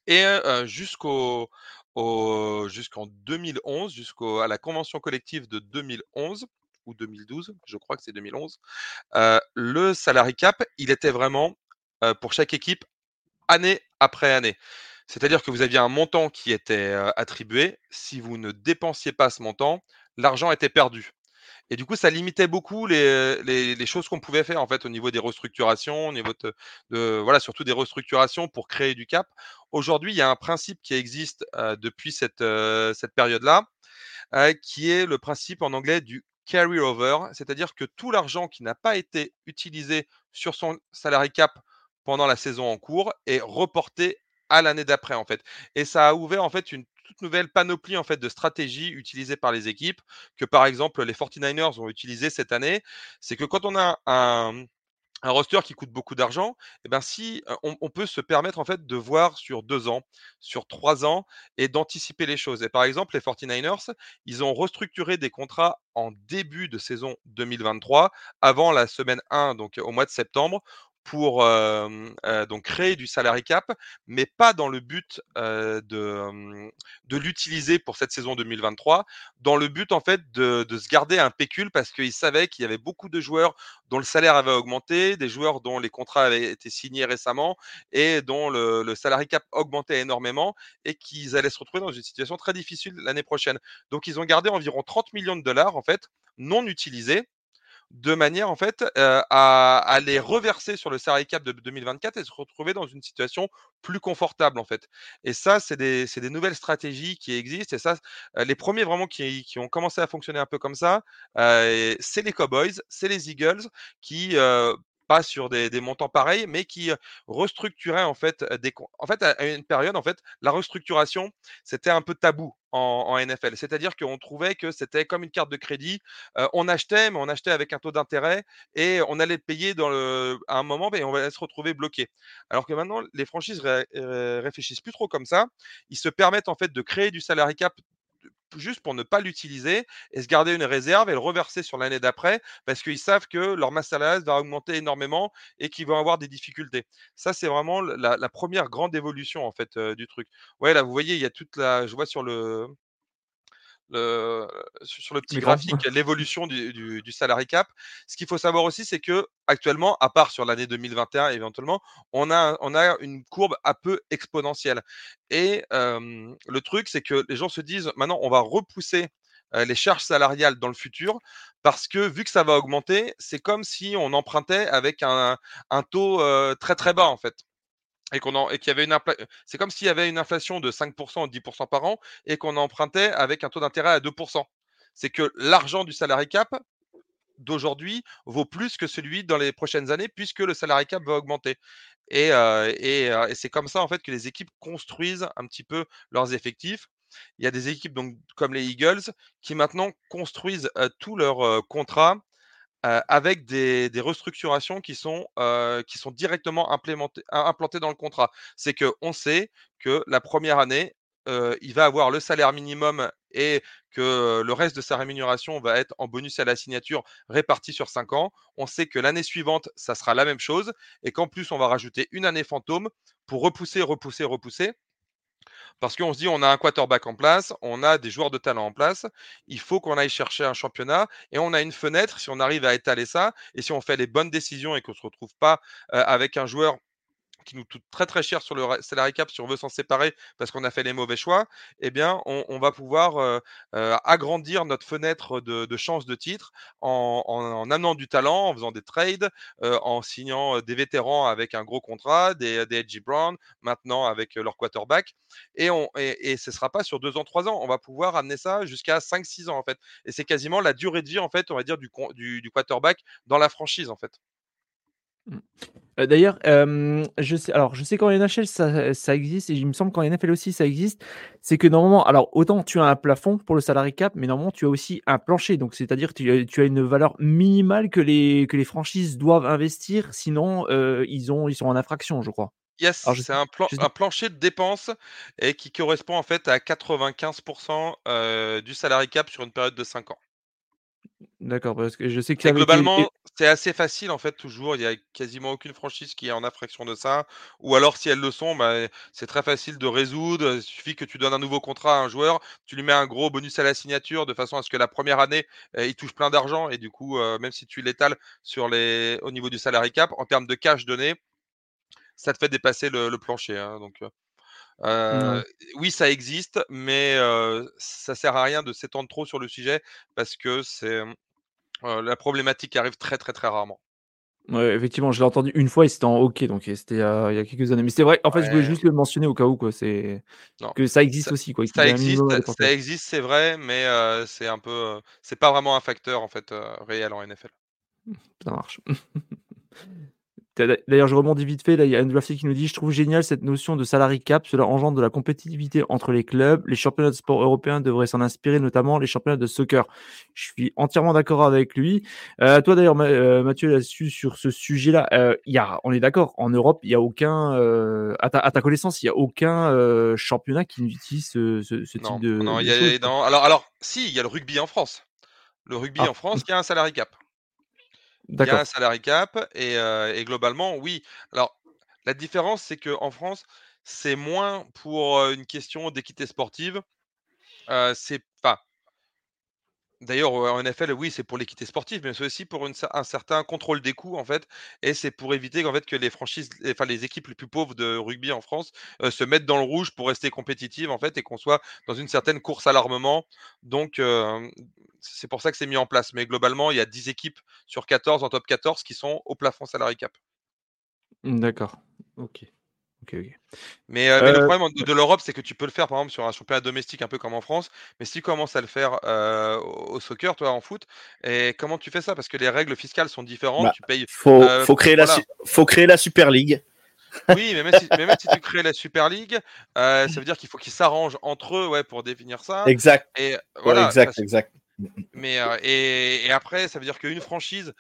Et jusqu'en 2011, jusqu'à la convention collective de 2011 ou 2012, je crois que c'est 2011, le salary cap, il était vraiment pour chaque équipe année après année. C'est-à-dire que vous aviez un montant qui était attribué. Si vous ne dépensiez pas ce montant, l'argent était perdu. Et du coup, ça limitait beaucoup les, choses qu'on pouvait faire en fait au niveau des restructurations, au niveau de, voilà surtout des restructurations pour créer du cap. Aujourd'hui, il y a un principe qui existe depuis cette, cette période-là, qui est le principe en anglais du carry over, c'est-à-dire que tout l'argent qui n'a pas été utilisé sur son salary cap pendant la saison en cours est reporté à l'année d'après en fait. Et ça a ouvert en fait une nouvelle panoplie en fait de stratégies utilisées par les équipes que par exemple les 49ers ont utilisé cette année. C'est que quand on a un, un roster qui coûte beaucoup d'argent, et eh ben si on, peut se permettre en fait de voir sur deux ans, sur trois ans et d'anticiper les choses. Et par exemple, les 49ers, ils ont restructuré des contrats en début de saison 2023, avant la semaine 1, donc au mois de septembre, pour donc créer du salary cap, mais pas dans le but de, de l'utiliser pour cette saison 2023, dans le but en fait de, de se garder un pécule parce qu'ils savaient qu'il y avait beaucoup de joueurs dont le salaire avait augmenté, des joueurs dont les contrats avaient été signés récemment et dont le, le salary cap augmentait énormément et qu'ils allaient se retrouver dans une situation très difficile l'année prochaine. Donc ils ont gardé environ 30 millions de dollars en fait non utilisés de manière en fait à, les reverser sur le salary cap de 2024 et se retrouver dans une situation plus confortable en fait. Et ça, c'est des, nouvelles stratégies qui existent. Et ça, les premiers vraiment qui, ont commencé à fonctionner un peu comme ça, c'est les Cowboys, c'est les Eagles qui sur des, montants pareils, mais qui restructuraient en fait des. En fait, à une période, en fait, la restructuration, c'était un peu tabou en, NFL. C'est-à-dire qu'on trouvait que c'était comme une carte de crédit. on achetait, mais on achetait avec un taux d'intérêt et on allait payer dans le, à un moment, et on allait se retrouver bloqué. Alors que maintenant, les franchises réfléchissent plus trop comme ça. Ils se permettent en fait de créer du salary cap juste pour ne pas l'utiliser et se garder une réserve et le reverser sur l'année d'après parce qu'ils savent que leur masse salariale va augmenter énormément et qu'ils vont avoir des difficultés. Ça, c'est vraiment la, première grande évolution en fait du truc. Ouais, là, vous voyez, il y a toute la. Je vois sur le, sur le petit graphique l'évolution du, du, salary cap. Ce qu'il faut savoir aussi, c'est que actuellement, à part sur l'année 2021 éventuellement, on a, on a une courbe un peu exponentielle. Et le truc, c'est que les gens se disent maintenant, on va repousser les charges salariales dans le futur parce que vu que ça va augmenter, c'est comme si on empruntait avec un, un taux très très bas en fait et qu'on et qu'il y avait une c'est comme s'il y avait une inflation de 5% ou 10% par an et qu'on empruntait avec un taux d'intérêt à 2%. C'est que l'argent du salarié cap d'aujourd'hui vaut plus que celui dans les prochaines années puisque le salarié cap va augmenter. Et, et, et c'est comme ça en fait que les équipes construisent un petit peu leurs effectifs il y a des équipes donc, comme les Eagles qui maintenant construisent tous leurs contrats avec des, restructurations qui sont, qui sont directement implantées dans le contrat. C'est qu'on sait que la première année, il va avoir le salaire minimum et que le reste de sa rémunération va être en bonus à la signature réparti sur 5 ans. On sait que l'année suivante, ça sera la même chose et qu'en plus, on va rajouter une année fantôme pour repousser, repousser, repousser. Parce qu'on se dit, on a un quarterback en place, on a des joueurs de talent en place, il faut qu'on aille chercher un championnat et on a une fenêtre si on arrive à étaler ça et si on fait les bonnes décisions et qu'on ne se retrouve pas avec un joueur qui nous coûte très très cher sur le salary cap si on veut s'en séparer parce qu'on a fait les mauvais choix, eh bien, on, va pouvoir agrandir notre fenêtre de, chance de titre en, amenant du talent, en faisant des trades, en signant des vétérans avec un gros contrat, des, des Edgy Brown, maintenant avec leur quarterback. Et, on, et, ce ne sera pas sur deux ans, trois ans. On va pouvoir amener ça jusqu'à 5-6 ans en fait. Et c'est quasiment la durée de vie en fait, on va dire, du, du, du quarterback dans la franchise en fait. Mmh. d'ailleurs, je sais alors je sais qu'en NHL ça ça existe et il me semble qu'en NFL aussi ça existe. C'est que normalement alors autant tu as un plafond pour le salary cap, mais normalement tu as aussi un plancher. Donc c'est-à-dire que tu as une valeur minimale que les que les franchises doivent investir, sinon, ils ont ils sont en infraction, je crois. Yes, c'est un un plancher de dépenses et qui correspond en fait à 95% du salary cap sur une période de 5 ans. D'accord, parce que je sais que globalement, c'est assez facile en fait toujours. Il y a quasiment aucune franchise qui est en infraction de ça. Ou alors si elles le sont, bah, c'est très facile de résoudre. Il suffit que tu donnes un nouveau contrat à un joueur, tu lui mets un gros bonus à la signature de façon à ce que la première année, il touche plein d'argent et du coup, même si tu l'étales sur les au niveau du salary cap, en termes de cash donné, ça te fait dépasser le, plancher, hein, donc oui, ça existe, mais ça sert à rien de s'étendre trop sur le sujet parce que c'est la problématique arrive très très très rarement. Ouais, effectivement, je l'ai entendu une fois et c'était en OK, donc c'était il y a quelques années. Mais c'est vrai, en fait, je voulais juste le mentionner au cas où, quoi. C'est que ça existe aussi, quoi. Ça existe, ça existe, c'est vrai, mais c'est un peu, c'est pas vraiment un facteur en fait réel en NFL. Ça marche. D'ailleurs, je rebondis vite fait. Là, il y a Andrew qui nous dit Je trouve génial cette notion de salary cap. Cela engendre de la compétitivité entre les clubs. Les championnats de sport européens devraient s'en inspirer, notamment les championnats de soccer. Je suis entièrement d'accord avec lui. Euh, toi, d'ailleurs, euh, Mathieu, là-dessus, sur ce sujet-là, euh, y a, on est d'accord. En Europe, il n'y a aucun, euh, à, ta, connaissance, il n'y a aucun championnat qui utilise ce, type de. Non, y a, alors, alors, si, il y a le rugby en France. Le rugby ah. en France, qui a un salary cap. Il y a un salary cap et, globalement, oui. Alors, la différence, c'est qu'en France, c'est moins pour une question d'équité sportive. c'est pas. D'ailleurs, en NFL, oui, c'est pour l'équité sportive, mais c'est aussi pour un certain contrôle des coûts, en fait. Et c'est pour éviter en fait, que les franchises, enfin les équipes les plus pauvres de rugby en France se mettent dans le rouge pour rester compétitives, en fait, et qu'on soit dans une certaine course à l'armement. Donc, c'est pour ça que c'est mis en place. Mais globalement, il y a 10 équipes sur 14 en top 14 qui sont au plafond salary cap. D'accord. Ok. Mais, le euh, problème de, l'Europe, c'est que tu peux le faire, par exemple, sur un championnat domestique, un peu comme en France. Mais si tu commences à le faire au soccer, toi, en foot, et comment tu fais ça? Parce que les règles fiscales sont différentes. Bah, tu payes. Faut, faut, créer la, faut créer la Super League. Oui, mais même, si, tu crées la Super League, ça veut dire qu'il faut qu'ils s'arrangent entre eux ouais, pour définir ça. Exact. Et, voilà, exact, exact. Mais et, après, ça veut dire qu'une franchise,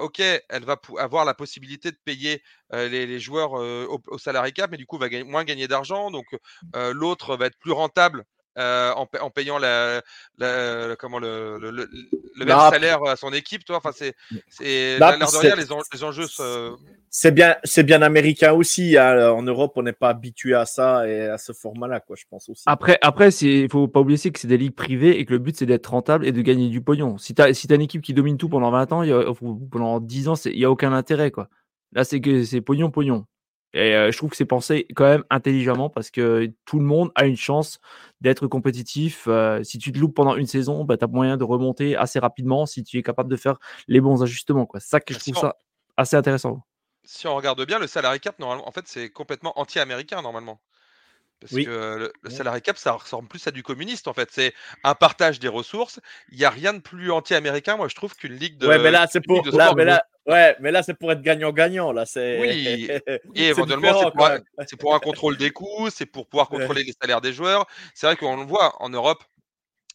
ok, elle va avoir la possibilité de payer les, joueurs au, au, salary cap, mais du coup va moins gagner d'argent. Donc l'autre va être plus rentable en, payant la, comment le, le, même bah, salaire à son équipe. Toi, enfin c'est c'est bah, l'air de rien les, enjeux. C'est bien, c'est bien américain aussi. Hein. En Europe, on n'est pas habitué à ça et à ce format-là, quoi. Je pense aussi. Après, après, il faut pas oublier que c'est des ligues privées et que le but c'est d'être rentable et de gagner du pognon. Si tu as, si as une équipe qui domine tout pendant 20 ans, pendant 10 ans, il y a aucun intérêt, quoi. Là, c'est que c'est pognon, pognon. Et je trouve que c'est pensé quand même intelligemment parce que tout le monde a une chance d'être compétitif. si tu te loupes pendant une saison, bah, tu as moyen de remonter assez rapidement si tu es capable de faire les bons ajustements. C'est ça que je trouve ça assez intéressant. Si on regarde bien, le salary cap, normalement, en fait, c'est complètement anti-américain, normalement. Parce que le, salary cap, ça ressemble plus à du communiste, en fait. C'est un partage des ressources. Il n'y a rien de plus anti-américain, moi, je trouve, qu'une ligue de. Ouais, mais là, c'est pour. Là, mais là, Ouais, mais là, c'est pour être gagnant-gagnant. Là, c'est. Oui, et éventuellement, c'est pour, un, même. c'est pour un contrôle des coûts, c'est pour pouvoir contrôler les salaires des joueurs. C'est vrai qu'on le voit en Europe.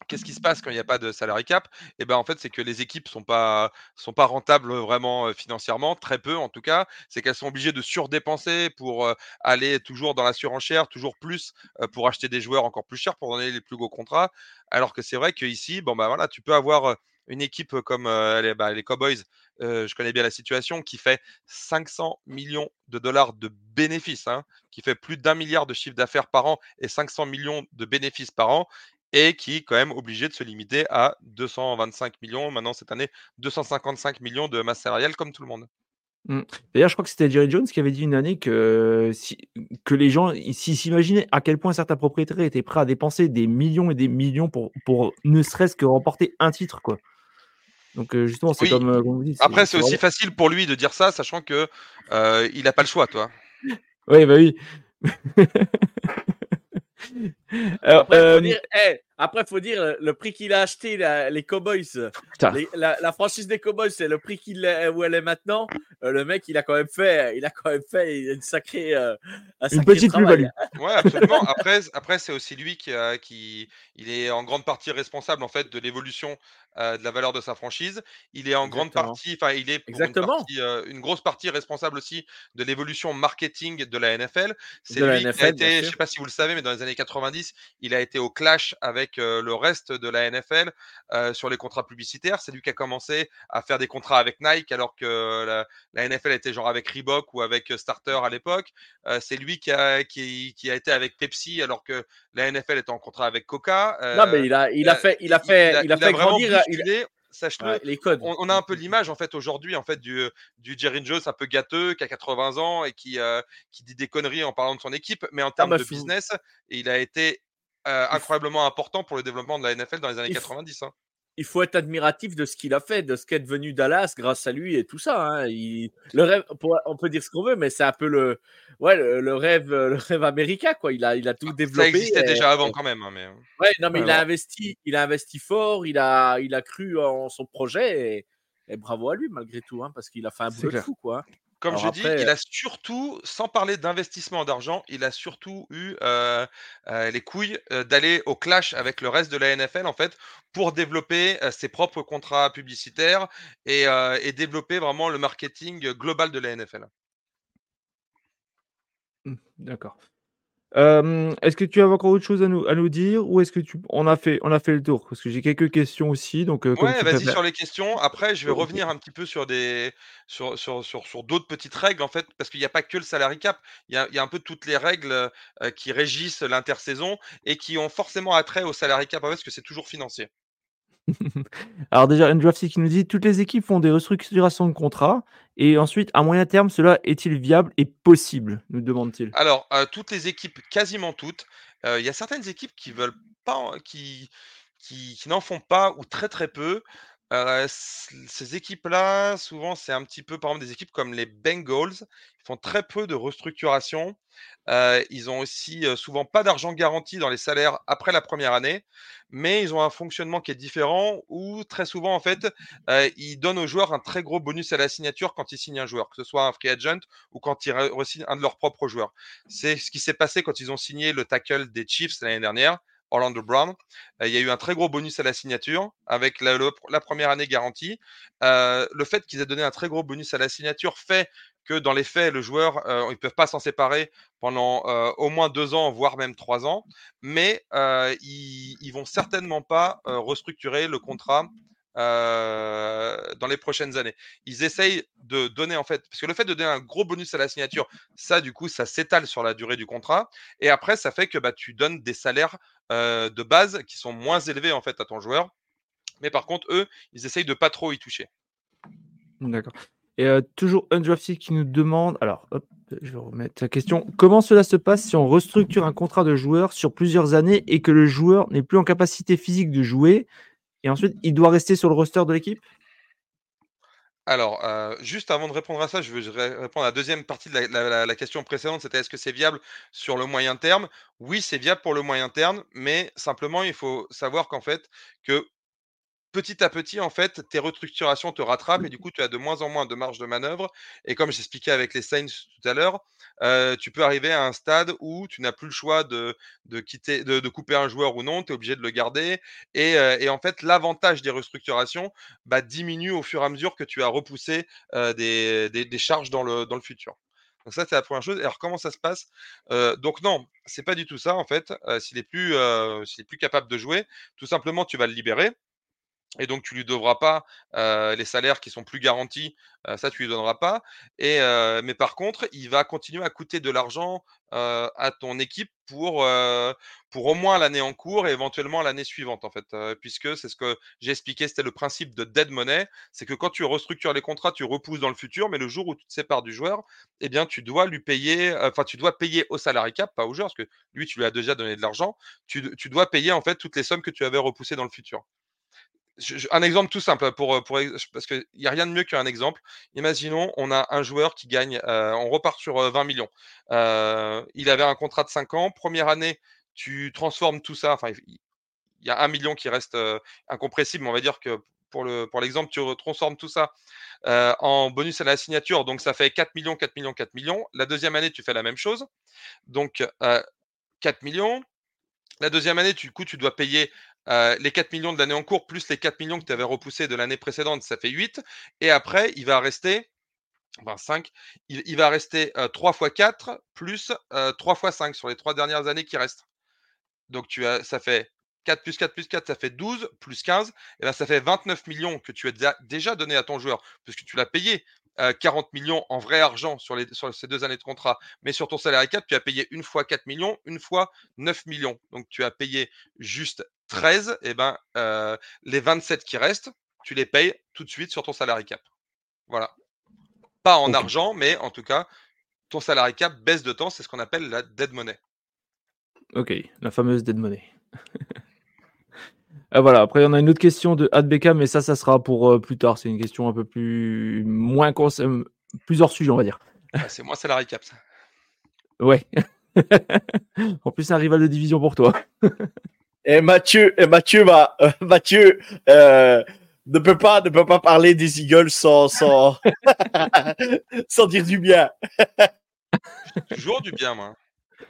Qu'est-ce qui se passe quand il n'y a pas de salary cap? Et ben en fait, c'est que les équipes sont pas sont pas rentables vraiment euh, financièrement, très peu en tout cas. C'est qu'elles sont obligées de surdépenser pour euh, aller toujours dans la surenchère, toujours plus euh, pour acheter des joueurs encore plus chers pour donner les plus gros contrats. Alors que c'est vrai qu'ici, bon bah voilà, tu peux avoir une équipe comme les, bah, les Cowboys. je connais bien la situation qui fait 500 millions de dollars de bénéfices, hein, qui fait plus d'un milliard de chiffre d'affaires par an et 500 millions de bénéfices par an et qui est quand même obligé de se limiter à 225 millions, maintenant cette année 255 millions de masse salariale comme tout le monde. Mmh. D'ailleurs, je crois que c'était Jerry Jones qui avait dit une année que, si, que les gens, s'imaginaient à quel point certains propriétaires étaient prêts à dépenser des millions et des millions pour, pour ne serait-ce que remporter un titre, quoi. Donc, euh, justement, c'est Oui. comme, euh, comme vous dites. Après, c'est aussi facile pour lui de dire ça, sachant que euh, il n'a pas le choix, toi. Oui, bah oui. Alors, Après, euh, faut dire, après, faut dire euh, le prix qu'il a acheté la- les Cowboys. les- la, la franchise des Cowboys, c'est le prix qu'il est, où elle est maintenant. Euh, le mec, il a quand même fait, il a quand même fait une sacrée, euh, un une petite plus-value. Ouais, absolument. Après, après c'est aussi lui qui, a- qui, il est en grande partie responsable en fait de l'évolution euh, de la valeur de sa franchise. Il est en grande partie, enfin, il est pour Exactement. Une, partie, euh, une grosse partie responsable aussi de l'évolution marketing de la NFL. C'est De la lui qui a été, je sûr. sais pas si vous le savez, mais dans les années 90, il a été au clash avec le reste de la NFL sur les contrats publicitaires. C'est lui qui a commencé à faire des contrats avec Nike alors que la, la NFL était genre avec Reebok ou avec Starter à l'époque. C'est lui qui a, qui, qui a été avec Pepsi alors que la NFL était en contrat avec Coca. non, mais il a, il a fait, il a fait, il a fait grandir. Sache-le. ouais, les codes. On, on a un peu l'image en fait aujourd'hui en fait du, du Jerry Jones un peu gâteux qui a 80 ans et qui, euh, qui dit des conneries en parlant de son équipe, mais en termes bah, de business, il a été euh, incroyablement important pour le développement de la NFL dans les années Il faut- 90. hein. Il faut être admiratif de ce qu'il a fait, de ce qu'est devenu Dallas grâce à lui et tout ça. hein. Il- le rêve, on peut dire ce qu'on veut, mais c'est un peu le, ouais, le, le rêve, le rêve américain quoi. Il a, il a tout Ça développé. existait et- déjà avant quand même. hein, mais... Ouais, non, mais Ouais, il a ouais. investi, il a investi fort, il a, il a cru en son projet et, et bravo à lui malgré tout, hein, parce qu'il a fait un boulot de fou quoi. Comme Alors je dis, il a surtout, sans parler d'investissement d'argent, il a surtout eu euh, euh, les couilles euh, d'aller au clash avec le reste de la NFL en fait pour développer ses propres contrats publicitaires et, et développer vraiment le marketing global de la NFL. Mmh, D'accord. Euh, est-ce que tu as encore autre chose à nous, à nous dire ou est-ce que tu on a fait on a fait le tour? Parce que j'ai quelques questions aussi donc euh, Ouais, vas-y sur les questions. Après, je vais revenir un petit peu sur des sur sur sur, sur d'autres petites règles en fait, parce qu'il n'y a pas que le salary cap. Il y a, il y a un peu toutes les règles euh, qui régissent l'intersaison et qui ont forcément attrait au salary cap parce que c'est toujours financier. Alors déjà, Undrafted qui nous dit toutes les équipes font des restructurations de contrats et ensuite à moyen terme cela est-il viable et possible nous demande-t-il. Alors, euh, toutes les équipes, quasiment toutes, euh, il y a certaines équipes qui veulent pas, qui, qui n'en font pas ou très très peu. Euh, ces équipes-là, souvent, c'est un petit peu, par exemple, des équipes comme les Bengals, ils font très peu de restructuration. Euh, ils ont aussi euh, souvent pas d'argent garanti dans les salaires après la première année, mais ils ont un fonctionnement qui est différent où très souvent, en fait, ils donnent aux joueurs un très gros bonus à la signature quand ils signent un joueur, que ce soit un free agent ou quand ils re-signent un de leurs propres joueurs. C'est ce qui s'est passé quand ils ont signé le tackle des Chiefs l'année dernière, Orlando Brown. Euh, il y a eu un très gros bonus à la signature avec la, première année garantie. Euh, le fait qu'ils aient donné un très gros bonus à la signature fait que dans les faits, le joueur, euh, ils ne peuvent pas s'en séparer pendant au moins deux ans, voire même trois ans, mais ils, ils vont certainement pas restructurer le contrat euh, dans les prochaines années. Ils essayent de donner en fait, parce que le fait de donner un gros bonus à la signature, ça du coup, ça s'étale sur la durée du contrat, et après, ça fait que bah, tu donnes des salaires euh, de base qui sont moins élevés en fait à ton joueur. Mais par contre, eux, ils essayent de pas trop y toucher. D'accord. Et euh, toujours Undrafted qui nous demande alors je vais remettre la question comment cela se passe si on restructure un contrat de joueur sur plusieurs années et que le joueur n'est plus en capacité physique de jouer? Et ensuite il doit rester sur le roster de l'équipe? Alors, euh, juste avant de répondre à ça, je veux ré- répondre à la deuxième partie de la question précédente, c'était est-ce que c'est viable sur le moyen terme? Oui, c'est viable pour le moyen terme, mais simplement, il faut savoir qu'en fait, que petit à petit, en fait, tes restructurations te rattrapent et du coup, tu as de moins en moins de marge de manœuvre. Et comme j'expliquais avec les Saints tout à l'heure, euh, tu peux arriver à un stade où tu n'as plus le choix de, de quitter, de, couper un joueur ou non, tu es obligé de le garder. Et, euh, et en fait, l'avantage des restructurations bah, diminue au fur et à mesure que tu as repoussé euh, des, des, des, charges dans le, dans le futur. Donc ça, c'est la première chose. Alors comment ça se passe? Donc non, c'est pas du tout ça en fait. s'il est plus, s'il est plus capable de jouer, tout simplement, tu vas le libérer et donc tu lui devras pas les salaires qui sont plus garantis, ça tu lui donneras pas. Et mais par contre, il va continuer à coûter de l'argent à ton équipe pour pour au moins l'année en cours et éventuellement l'année suivante en fait, puisque c'est ce que j'ai expliqué, c'était le principe de dead money, c'est que quand tu restructures les contrats, tu repousses dans le futur, mais le jour où tu te sépares du joueur, eh bien tu dois lui payer, enfin tu dois payer au salarié cap, pas au joueur, parce que lui tu lui as déjà donné de l'argent, tu, tu dois payer en fait toutes les sommes que tu avais repoussées dans le futur un exemple tout simple pour, pour parce qu'il n'y a rien de mieux qu'un exemple. Imaginons, on a un joueur qui gagne, euh, on repart sur 20 euh, millions. Euh, il avait un contrat de 5 ans. Première année, tu transformes tout ça. Enfin, il y a un million qui reste incompressible, mais on va dire que pour le pour l'exemple, tu transformes tout ça en bonus à la signature. Donc ça fait 4 millions, 4 millions, 4 millions. La deuxième année, tu fais la même chose. Donc 4 millions. La deuxième année, du coup, tu dois payer euh, les 4 millions de l'année en cours plus les 4 millions que tu avais repoussés de l'année précédente, ça fait 8. Et après, il va rester, enfin 5, il, va rester 3 x 4 plus 3 x 5 sur les 3 dernières années qui restent. Donc tu as, ça fait 4 plus 4 plus 4, ça fait 12, plus 15, et ben ça fait 29 millions que tu as déjà donné à ton joueur, puisque tu l'as payé 40 millions en vrai argent sur, ces deux années de contrat, mais sur ton salaire 4, tu as payé une fois 4 millions, une fois 9 millions. Donc tu as payé juste 13, et ben les 27 qui restent, tu les payes tout de suite sur ton salarié cap. Voilà. Pas en argent, mais en tout cas, ton salarié cap baisse de temps, c'est ce qu'on appelle la dead money. Ok, la fameuse dead money. Ah, voilà, après, on a une autre question de Adbeka, mais ça, ça sera pour euh, plus tard. C'est une question un peu plus. moins cons... Euh, plusieurs sujets, on va dire. Ah, c'est moi, c'est la récap, ça. Ouais. en plus, c'est un rival de division pour toi. et Mathieu, et Mathieu, bah, Mathieu ne, peut pas, ne peut pas parler des Eagles sans, sans, sans dire du bien. Toujours du bien, moi.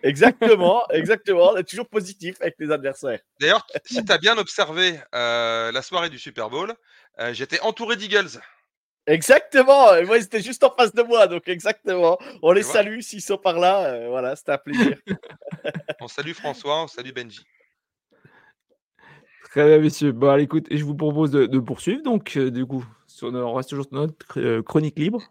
Exactement, exactement. On est toujours positif avec les adversaires. D'ailleurs, si tu as bien observé euh, la soirée du Super Bowl, euh, j'étais entouré d'Eagles. Exactement. Et moi, ils étaient juste en face de moi, donc exactement. On les salue s'ils sont par là. Euh, voilà, c'était un plaisir. on salue François, on salue Benji. Très bien, messieurs. Bon, allez, écoute, je vous propose de, poursuivre. Donc, du coup, on reste toujours sur notre chronique libre.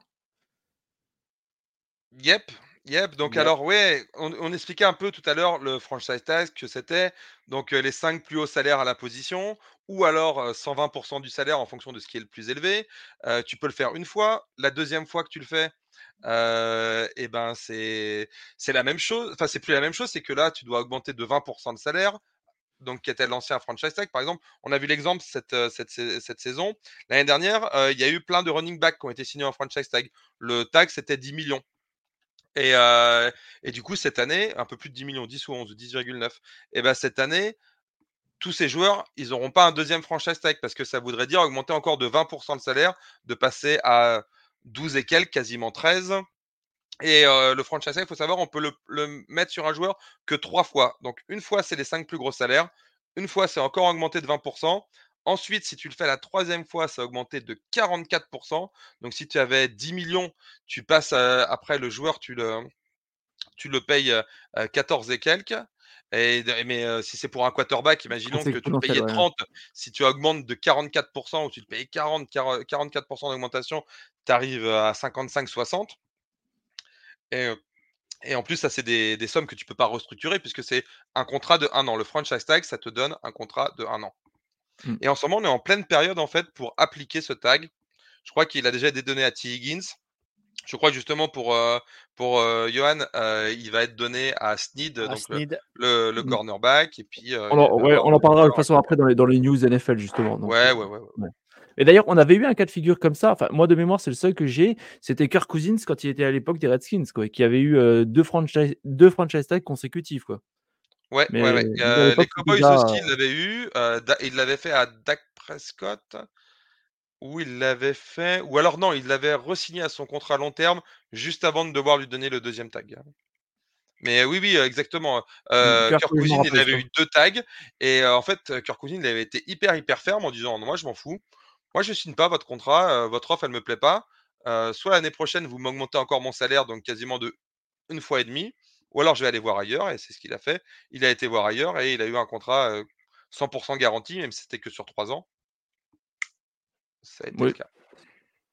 Yep. Yep, donc alors ouais, on, expliquait un peu tout à l'heure le franchise tax que c'était donc les 5 plus hauts salaires à la position ou alors 120% du salaire en fonction de ce qui est le plus élevé. tu peux le faire une fois, la deuxième fois que tu le fais, et ben c'est c'est la même chose. Enfin c'est plus la même chose, c'est que là tu dois augmenter de 20% de salaire. Donc, qui était l'ancien franchise tag, par exemple. On a vu l'exemple cette, cette, saison. L'année dernière, il y a eu plein de running backs qui ont été signés en franchise tag. Le tag, c'était 10 millions. Et, et, du coup, cette année, un peu plus de 10 millions, 10 ou 11, 10,9. Et ben cette année, tous ces joueurs, ils n'auront pas un deuxième franchise tag parce que ça voudrait dire augmenter encore de 20% le salaire, de passer à 12 et quelques, quasiment 13. Et le franchise tag, il faut savoir, on peut le, le, mettre sur un joueur que trois fois. Donc une fois, c'est les 5 plus gros salaires. Une fois, c'est encore augmenté de 20%. Ensuite, si tu le fais la troisième fois, ça a augmenté de 44%. Donc, si tu avais 10 millions, tu passes après le joueur, tu le, tu le payes 14 et quelques. Et, mais si c'est pour un quarterback, imaginons que tu le payais 30. Si tu augmentes de 44% ou tu le payes 40, 44% d'augmentation, tu arrives à 55-60. Et, et, en plus, ça, c'est des, des, sommes que tu ne peux pas restructurer puisque c'est un contrat de 1 an. Le franchise tag, ça te donne un contrat de 1 an. Mmh. Et en ce moment, on est en pleine période en fait pour appliquer ce tag. Je crois qu'il a déjà été donné à T. Higgins. Je crois justement pour, euh, pour euh, Johan, euh, il va être donné à Sneed, donc Le, le, mmh. cornerback. Et puis, on, en, ouais, on en parlera de toute façon après dans les, dans les news NFL justement. ouais, ouais, ouais, ouais. Et d'ailleurs, on avait eu un cas de figure comme ça. Enfin, moi de mémoire, c'est le seul que j'ai. C'était Kirk Cousins quand il était à l'époque des Redskins, quoi, qui avait eu deux franchise, deux franchise tags consécutifs, quoi. Ouais, Mais ouais, ouais. Euh, les Cowboys déjà, aussi, ils l'avaient eu. euh, Da- il l'avait fait à Dak Prescott. Ou il l'avait fait. Ou alors non, il l'avait re-signé à son contrat long terme juste avant de devoir lui donner le deuxième tag. Mais oui, oui, euh, exactement. Euh, Kirk Cousins, il avait eu deux tags. Et euh, en fait, euh, Kirk Cousins, il avait été hyper, hyper ferme en disant Moi, je m'en fous. Moi, je signe pas votre contrat. euh, votre offre, elle me plaît pas. Euh, soit l'année prochaine, vous m'augmentez encore mon salaire, donc quasiment de une fois et demie. Ou alors, je vais aller voir ailleurs. Et c'est ce qu'il a fait. Il a été voir ailleurs et il a eu un contrat euh, 100% garanti, même si c'était que sur trois ans. Ça a été Oui. le cas.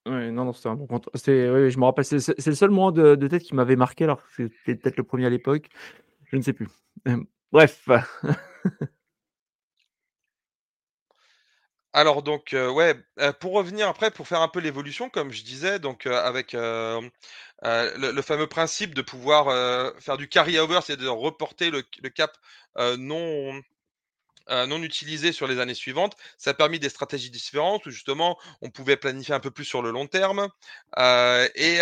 Ouais, non, non, c'était un bon contrat. C'est, oui, oui, je me rappelle. C'est, le seul moment de, de tête qui m'avait marqué, alors que c'était peut-être le premier à l'époque. Je ne sais plus. Bref. Alors donc, ouais, pour revenir après, pour faire un peu l'évolution, comme je disais, donc, avec, le fameux principe de pouvoir, faire du carry over, c'est de reporter le cap, non, non utilisé sur les années suivantes. Ça a permis des stratégies différentes où justement on pouvait planifier un peu plus sur le long terme, et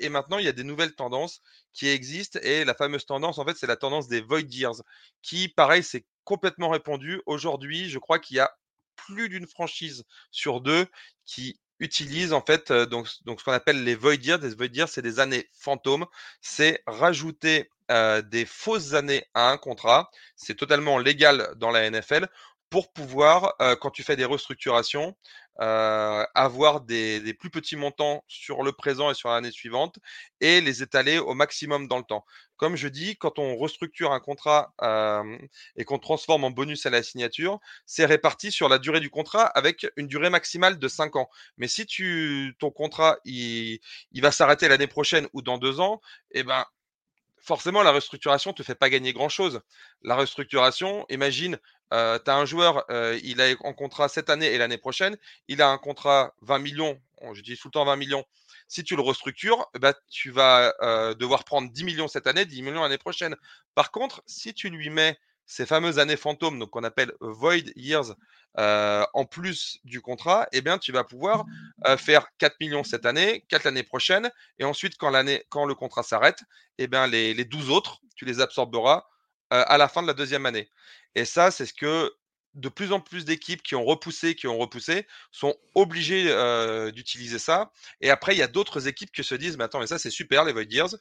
et maintenant il y a des nouvelles tendances qui existent et la fameuse tendance, en fait, c'est la tendance des void years qui, pareil, s'est complètement répandue. Aujourd'hui, je crois qu'il y a plus d'une franchise sur 2 qui utilise en fait, donc ce qu'on appelle les void years. Les void years, c'est des années fantômes. C'est rajouter, des fausses années à un contrat. C'est totalement légal dans la NFL pour pouvoir, quand tu fais des restructurations, avoir des plus petits montants sur le présent et sur l'année suivante et les étaler au maximum dans le temps. Comme je dis, quand on restructure un contrat, et qu'on transforme en bonus à la signature, c'est réparti sur la durée du contrat avec une durée maximale de 5 ans. Mais si ton contrat, il va s'arrêter l'année prochaine ou dans 2 ans et ben, forcément la restructuration te fait pas gagner grand-chose. La restructuration, imagine, heu, tu as un joueur, heu, il est en contrat cette année et l'année prochaine, il a un contrat 20 millions. je dis tout le temps 20 millions. Si tu le restructures, bah, tu vas, heu, devoir prendre 10 millions cette année, 10 millions l'année prochaine. Par contre, si tu lui mets ces fameuses années fantômes, qu'on appelle void years, heu, en plus du contrat, eh bien, tu vas pouvoir, heu, faire 4 millions cette année, 4 l'année prochaine et ensuite quand le contrat s'arrête, eh bien les les 12 autres, tu les absorberas, heu, à la fin de la deuxième année. Et ça, c'est ce que de plus en plus d'équipes qui ont repoussé, qui ont repoussé, sont obligées, d'utiliser ça. Et après il y a d'autres équipes qui se disent: «Mais attends, mais ça c'est super les void years,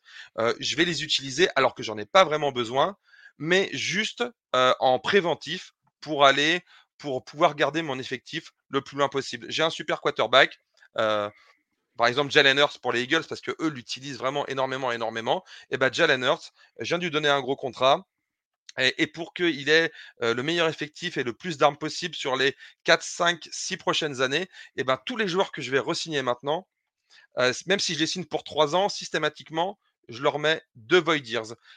je vais les utiliser alors que j'en ai pas vraiment besoin, mais juste, en préventif pour aller pour pouvoir garder mon effectif le plus loin possible. J'ai un super quarterback, par exemple Jalen Hurts pour les Eagles parce que eux l'utilisent vraiment énormément, énormément et ben Jalen Hurts, je viens de lui donner un gros contrat et pour qu'il ait, le meilleur effectif et le plus d'armes possible sur les 4-5-6 prochaines années et ben tous les joueurs que je vais re-signer maintenant, même si je les signe pour 3 ans, systématiquement, je leur mets 2 void.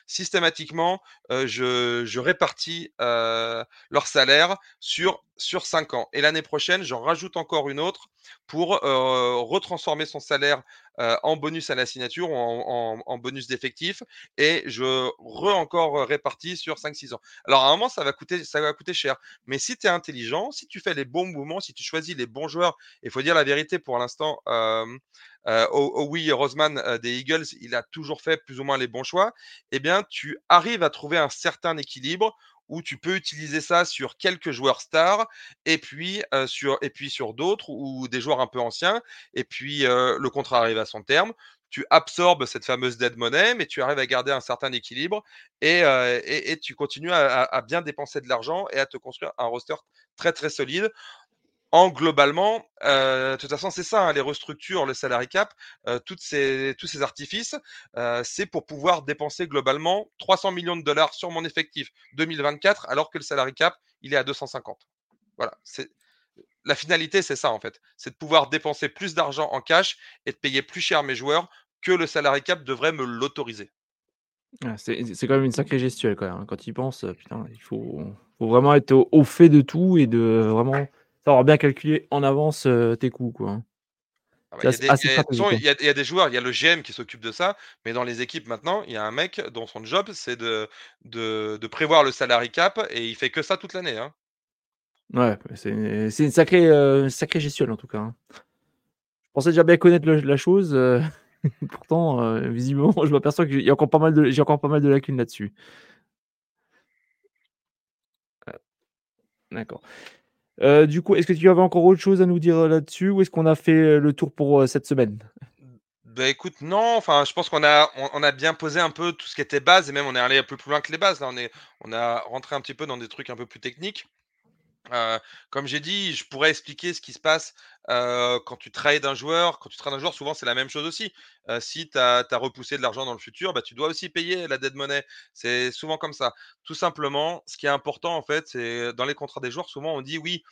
Systématiquement, je répartis, leur salaire sur sur 5 ans et l'année prochaine, j'en rajoute encore une autre pour, retransformer son salaire, en bonus à la signature ou en en bonus d'effectif et je re encore, répartis sur 5-6 ans. Alors à un moment, ça va coûter cher, mais si tu es intelligent, si tu fais les bons mouvements, si tu choisis les bons joueurs, il faut dire la vérité pour l'instant, euh, oui, Roseman des Eagles, il a toujours fait plus ou moins les bons choix, eh bien, tu arrives à trouver un certain équilibre où tu peux utiliser ça sur quelques joueurs stars et puis, sur, d'autres ou des joueurs un peu anciens. Et puis, le contrat arrive à son terme. Tu absorbes cette fameuse dead money, mais tu arrives à garder un certain équilibre et, tu continues à bien dépenser de l'argent et à te construire un roster très très solide en globalement, heu, de toute façon, c'est ça, hein, les restructures, le salary cap, toutes ces tous ces artifices, heu, c'est pour pouvoir dépenser globalement 300 millions de dollars sur mon effectif 2024 alors que le salary cap, il est à 250. Voilà, c'est la finalité, c'est ça, en fait. C'est de pouvoir dépenser plus d'argent en cash et de payer plus cher mes joueurs que le salary cap devrait me l'autoriser. Ah, c'est quand même une sacrée gestuelle quand hein. Quand penses, heu, putain, il faut vraiment être au fait de tout et de vraiment savoir bien calculer en avance, heu, tes coûts, quoi. Ah il y a des y y a joueurs, il y a le GM qui s'occupe de ça, mais dans les équipes maintenant, il y a un mec dont son job, c'est de de de prévoir le salary cap et il fait que ça toute l'année, hein. Ouais, c'est c'est une sacrée, heu, sacrée gestuelle en tout cas, hein. Je pensais déjà bien connaître le la chose, heu, pourtant, heu, visiblement, je m'aperçois qu'il y a encore pas mal de j'ai encore pas mal de lacunes là-dessus. D'accord. Euh, du coup, est-ce que tu avais encore autre chose à nous dire là-dessus ou est-ce qu'on a fait le tour pour cette semaine? Bah écoute, non, enfin, je pense qu'on a, on, a bien posé un peu tout ce qui était base et même on est allé un peu plus loin que les bases. Là, on, est, on a rentré un petit peu dans des trucs un peu plus techniques. Euh, comme j'ai dit, je pourrais expliquer ce qui se passe quand tu trades un joueur. Quand tu trades un joueur, souvent c'est la même chose aussi. Si tu as, repoussé de l'argent dans le futur, bah, tu dois aussi payer la dead money. C'est souvent comme ça. Tout simplement, ce qui est important en fait, c'est dans les contrats des joueurs, souvent on dit oui,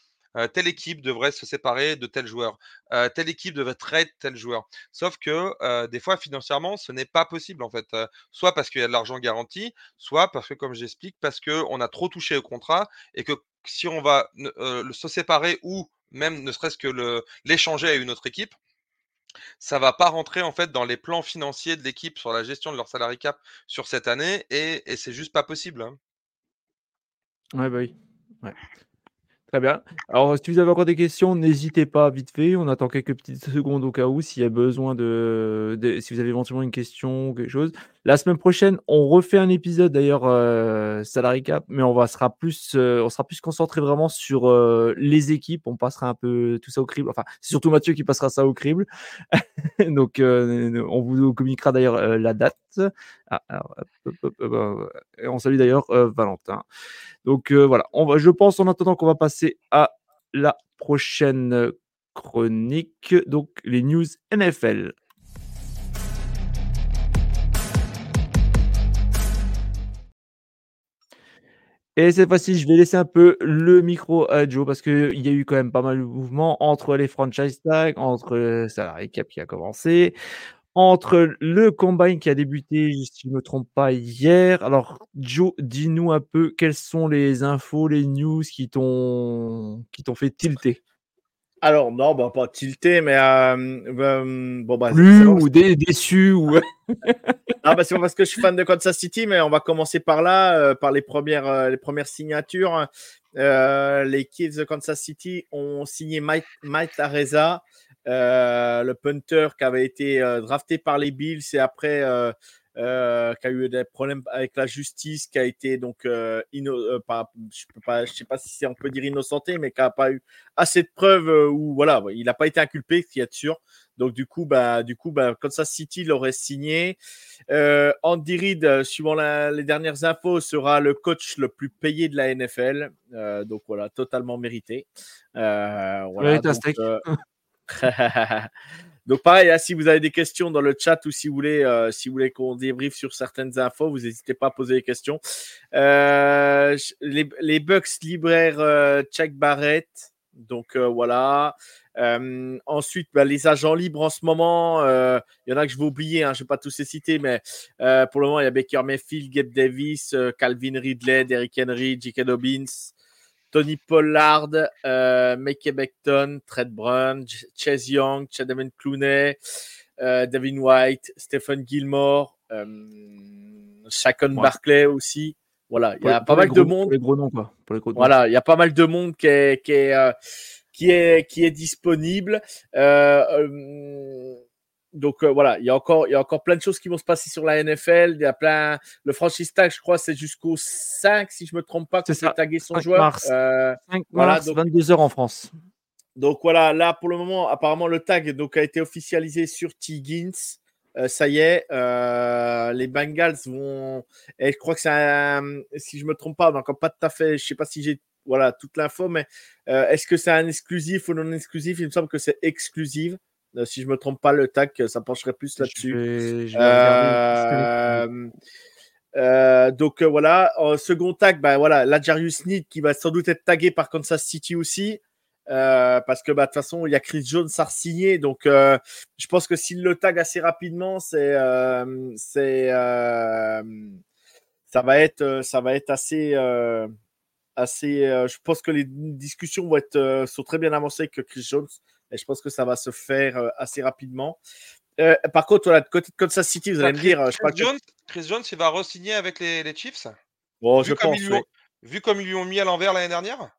telle équipe devrait se séparer de tel joueur, telle équipe devrait trade tel joueur. Sauf que des fois, financièrement, ce n'est pas possible en fait. soit parce qu'il y a de l'argent garanti, soit parce que, comme j'explique, parce qu'on a trop touché au contrat et que si on va se séparer ou même ne serait-ce que l'échanger à une autre équipe, ça va pas rentrer en fait dans les plans financiers de l'équipe sur la gestion de leur salary cap sur cette année et, c'est juste pas possible. Hein. Bah oui. Très bien. Alors, si vous avez encore des questions, n'hésitez pas vite fait. On attend quelques petites secondes au cas où, s'il y a besoin de, Si vous avez éventuellement une question ou quelque chose. La semaine prochaine, on refait un épisode d'ailleurs euh, salary cap, mais on va sera plus, euh, on sera plus concentré vraiment sur euh, les équipes. On passera un peu tout ça au crible. Enfin, c'est surtout Mathieu qui passera ça au crible. Donc, on vous communiquera d'ailleurs la date. Ah, on salue d'ailleurs Valentin. Donc euh, voilà, je pense en attendant qu'on va passer à la prochaine chronique, donc les news NFL. Et cette fois-ci, je vais laisser un peu le micro à Joe parce qu'il y a eu quand même pas mal de mouvements entre les franchise tags, entre le salarié cap qui a commencé, entre le combine qui a débuté, si je ne me trompe pas, hier. Alors, Joe, dis-nous un peu quelles sont les infos, les news qui t'ont qui t'ont fait tilter. Alors, non, bah, pas tilter, mais euh, euh, bon, bah, Plus ou déçu ou. ah, bah, c'est parce que je suis fan de Kansas City, mais on va commencer par là, euh, par les premières, les premières signatures. les Kids de Kansas City ont signé Mike, Mike Areza, euh, le punter qui avait été euh, drafté par les Bills et après euh, qui a eu des problèmes avec la justice, qui a été donc pas, je peux pas, je sais pas si on peut dire innocenté, mais qui a pas eu assez de preuves où voilà, il n'a pas été inculpé, qui est sûr. Donc du coup, bah, du coup, bah, Kansas City l'aurait signé. Andy Reid, suivant les dernières infos, sera le coach le plus payé de la NFL. donc voilà, totalement mérité. voilà, Donc pareil, hein, si vous avez des questions dans le chat ou si vous voulez, euh, si vous voulez qu'on débriefe sur certaines infos, vous n'hésitez pas à poser des questions. Euh, les, les, Bucks libraires euh, Chuck Barrett, donc voilà. ensuite, bah, les agents libres en ce moment, il y en a que je vais oublier, hein, je ne vais pas tous les citer, mais pour le moment, il y a Baker Mayfield, Gabe Davis, Calvin Ridley, Derrick Henry, J.K. Dobbins. Tony Pollard, euh, Mickey Beckton, Trent Brown, Chase Young, Chadaman Clooney, euh, Devin White, Stephen Gilmore, euh, Shakon Barclay aussi. Voilà, il y a pas mal de monde. les gros noms, quoi. voilà, il y a pas mal de monde qui est, qui est, euh, qui est, qui est disponible. Euh, euh donc euh, voilà, il y, a encore, il y a encore plein de choses qui vont se passer sur la NFL. Il y a plein. Le franchise tag, je crois, c'est jusqu'au 5, si je ne me trompe pas, que c'est taguer son joueur. Mars. Euh, 5 mars, 22h en France. Donc voilà, là pour le moment, apparemment le tag donc, a été officialisé sur Tiggins. Euh, ça y est, euh, les Bengals vont. Et je crois que c'est un. Si je me trompe pas, encore pas tout à fait. Je sais pas si j'ai voilà toute l'info, mais est-ce que c'est un exclusif ou non exclusif Il me semble que c'est exclusif. Euh, si je me trompe pas, le tac, ça pencherait plus là-dessus. Euh, euh, donc voilà, en second tag, ben voilà, la Jarius Need qui va sans doute être tagué par Kansas City aussi. parce que bah, de toute façon, il y a Chris Jones à signer. Donc, je pense que s'il le tag assez rapidement, c'est, c'est, ça va être, ça va être assez, assez. je pense que les discussions vont être, sont très bien avancées avec Chris Jones. Et je pense que ça va se faire euh, assez rapidement. Euh, par contre, voilà, de côté de Kansas City, vous allez me dire. Chris, Jones, Chris Jones, il va re-signer avec les, Chiefs? Bon, vu je pense. Vu comme ils lui ont mis à l'envers l'année dernière?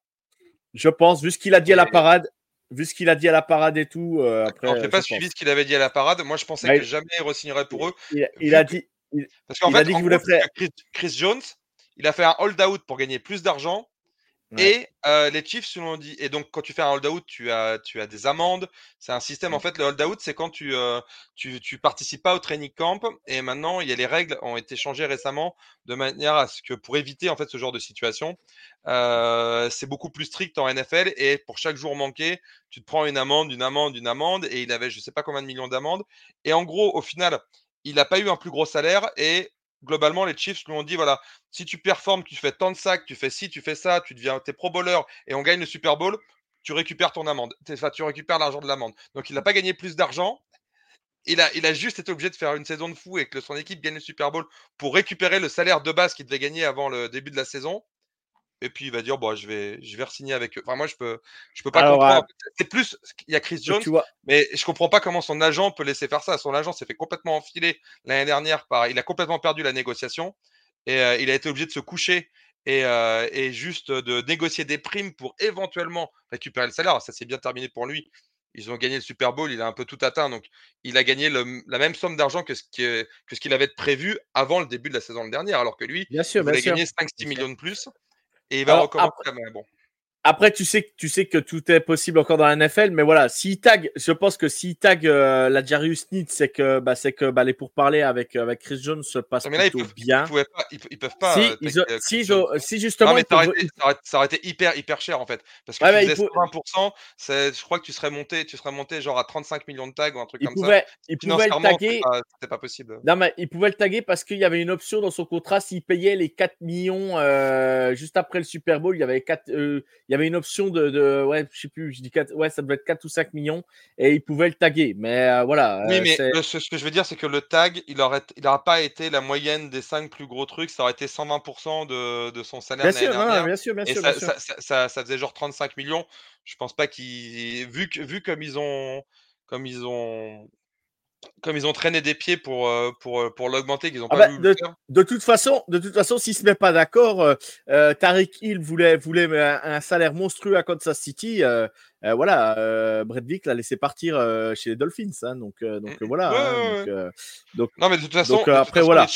Je pense, vu ce qu'il a dit à la parade. Vu ce qu'il a dit à la parade et tout. Euh, après, on n'a pas suivi ce qu'il avait dit à la parade. Moi, je pensais bah, que jamais il re-signerait pour eux. Il, a dit. Parce qu'en fait, Chris, Jones, il a fait un hold-out pour gagner plus d'argent Et euh, les Chiefs, selon dit, et donc quand tu fais un hold-out, tu as, tu as des amendes. C'est un système, en fait, le hold-out, c'est quand tu, euh, tu, tu participes pas au training camp. Et maintenant, il y a les règles ont été changées récemment de manière à ce que pour éviter en fait ce genre de situation, euh, c'est beaucoup plus strict en NFL. Et pour chaque jour manqué, tu te prends une amende, une amende, une amende. Et il avait, je sais pas combien de millions d'amendes. Et en gros, au final, il n'a pas eu un plus gros salaire et globalement, les Chiefs lui ont dit voilà, si tu performes, tu fais tant de sacs, tu fais ci, tu fais ça, tu deviens tes pro bowler et on gagne le Super Bowl, tu récupères ton amende. Enfin, tu récupères l'argent de l'amende. Donc, il n'a pas gagné plus d'argent. Il a, il a juste été obligé de faire une saison de fou et que son équipe gagne le Super Bowl pour récupérer le salaire de base qu'il devait gagner avant le début de la saison et puis il va dire bon je vais je vais signer avec eux. Enfin moi je peux je peux pas comprendre. C'est plus il y a Chris Jones, mais je comprends pas comment son agent peut laisser faire ça. Son agent s'est fait complètement enfiler l'année dernière par il a complètement perdu la négociation et euh, il a été obligé de se coucher et, euh, et, juste de négocier des primes pour éventuellement récupérer le salaire. Ça s'est bien terminé pour lui. Ils ont gagné le Super Bowl, il a un peu tout atteint, donc il a gagné la même somme d'argent que ce qu'il avait prévu avant le début de la saison dernière, alors que lui, bien sûr, il a gagné 5-6 millions de plus. Et il va recommencer. Après, bon. Après, tu sais, tu sais que tout est possible encore dans la NFL, mais voilà, s'il tag, je pense que s'il tag euh, la Jarius Need, c'est que, bah, c'est que bah, les pourparlers avec, avec Chris Jones se passent plutôt là, ils peuvent, bien. Ils, pas, ils, peuvent pas. Si, euh, ils si, ils justement. Non, mais ça, aurait été, ça, aurait, été, hyper, hyper cher en fait. Parce que ouais, tu faut... 20%, je crois que tu serais, monté, tu serais monté genre à 35 millions de tags ou un truc comme pouvait, ça. Il pouvait le taguer. C'était pas, pas, possible. Non, mais il pouvait le taguer parce qu'il y avait une option dans son contrat. S'il payait les 4 millions euh, juste après le Super Bowl, il y avait, 4, euh, il y avait une option de de, ouais, je sais plus, je dis 4, ouais, ça devait être 4 ou 5 millions et il pouvait le taguer. Mais euh, voilà. Oui, mais le, ce, que je veux dire, c'est que le tag, il n'aura il pas été la moyenne des 5 plus gros trucs, ça aurait été 120% de, de son salaire. Bien sûr, non, bien sûr, bien et sûr, ça, sûr. Ça, ça, ça, faisait genre 35 millions. Je pense pas qu'ils. Vu, vu comme ils ont. Comme ils ont comme ils ont traîné des pieds pour, euh, pour, euh, pour l'augmenter, qu'ils ont ah pas bah, de, le faire. de toute façon, de toute façon, s'il se met pas d'accord, euh, Tariq Hill voulait, voulait un, un, salaire monstrueux à Kansas City. Euh, voilà, euh, Brett Vick l'a laissé partir euh, chez les Dolphins. Hein, donc, donc voilà. Ouais, hein, ouais, donc, donc, non, mais de toute façon, donc, de toute après, façon, voilà.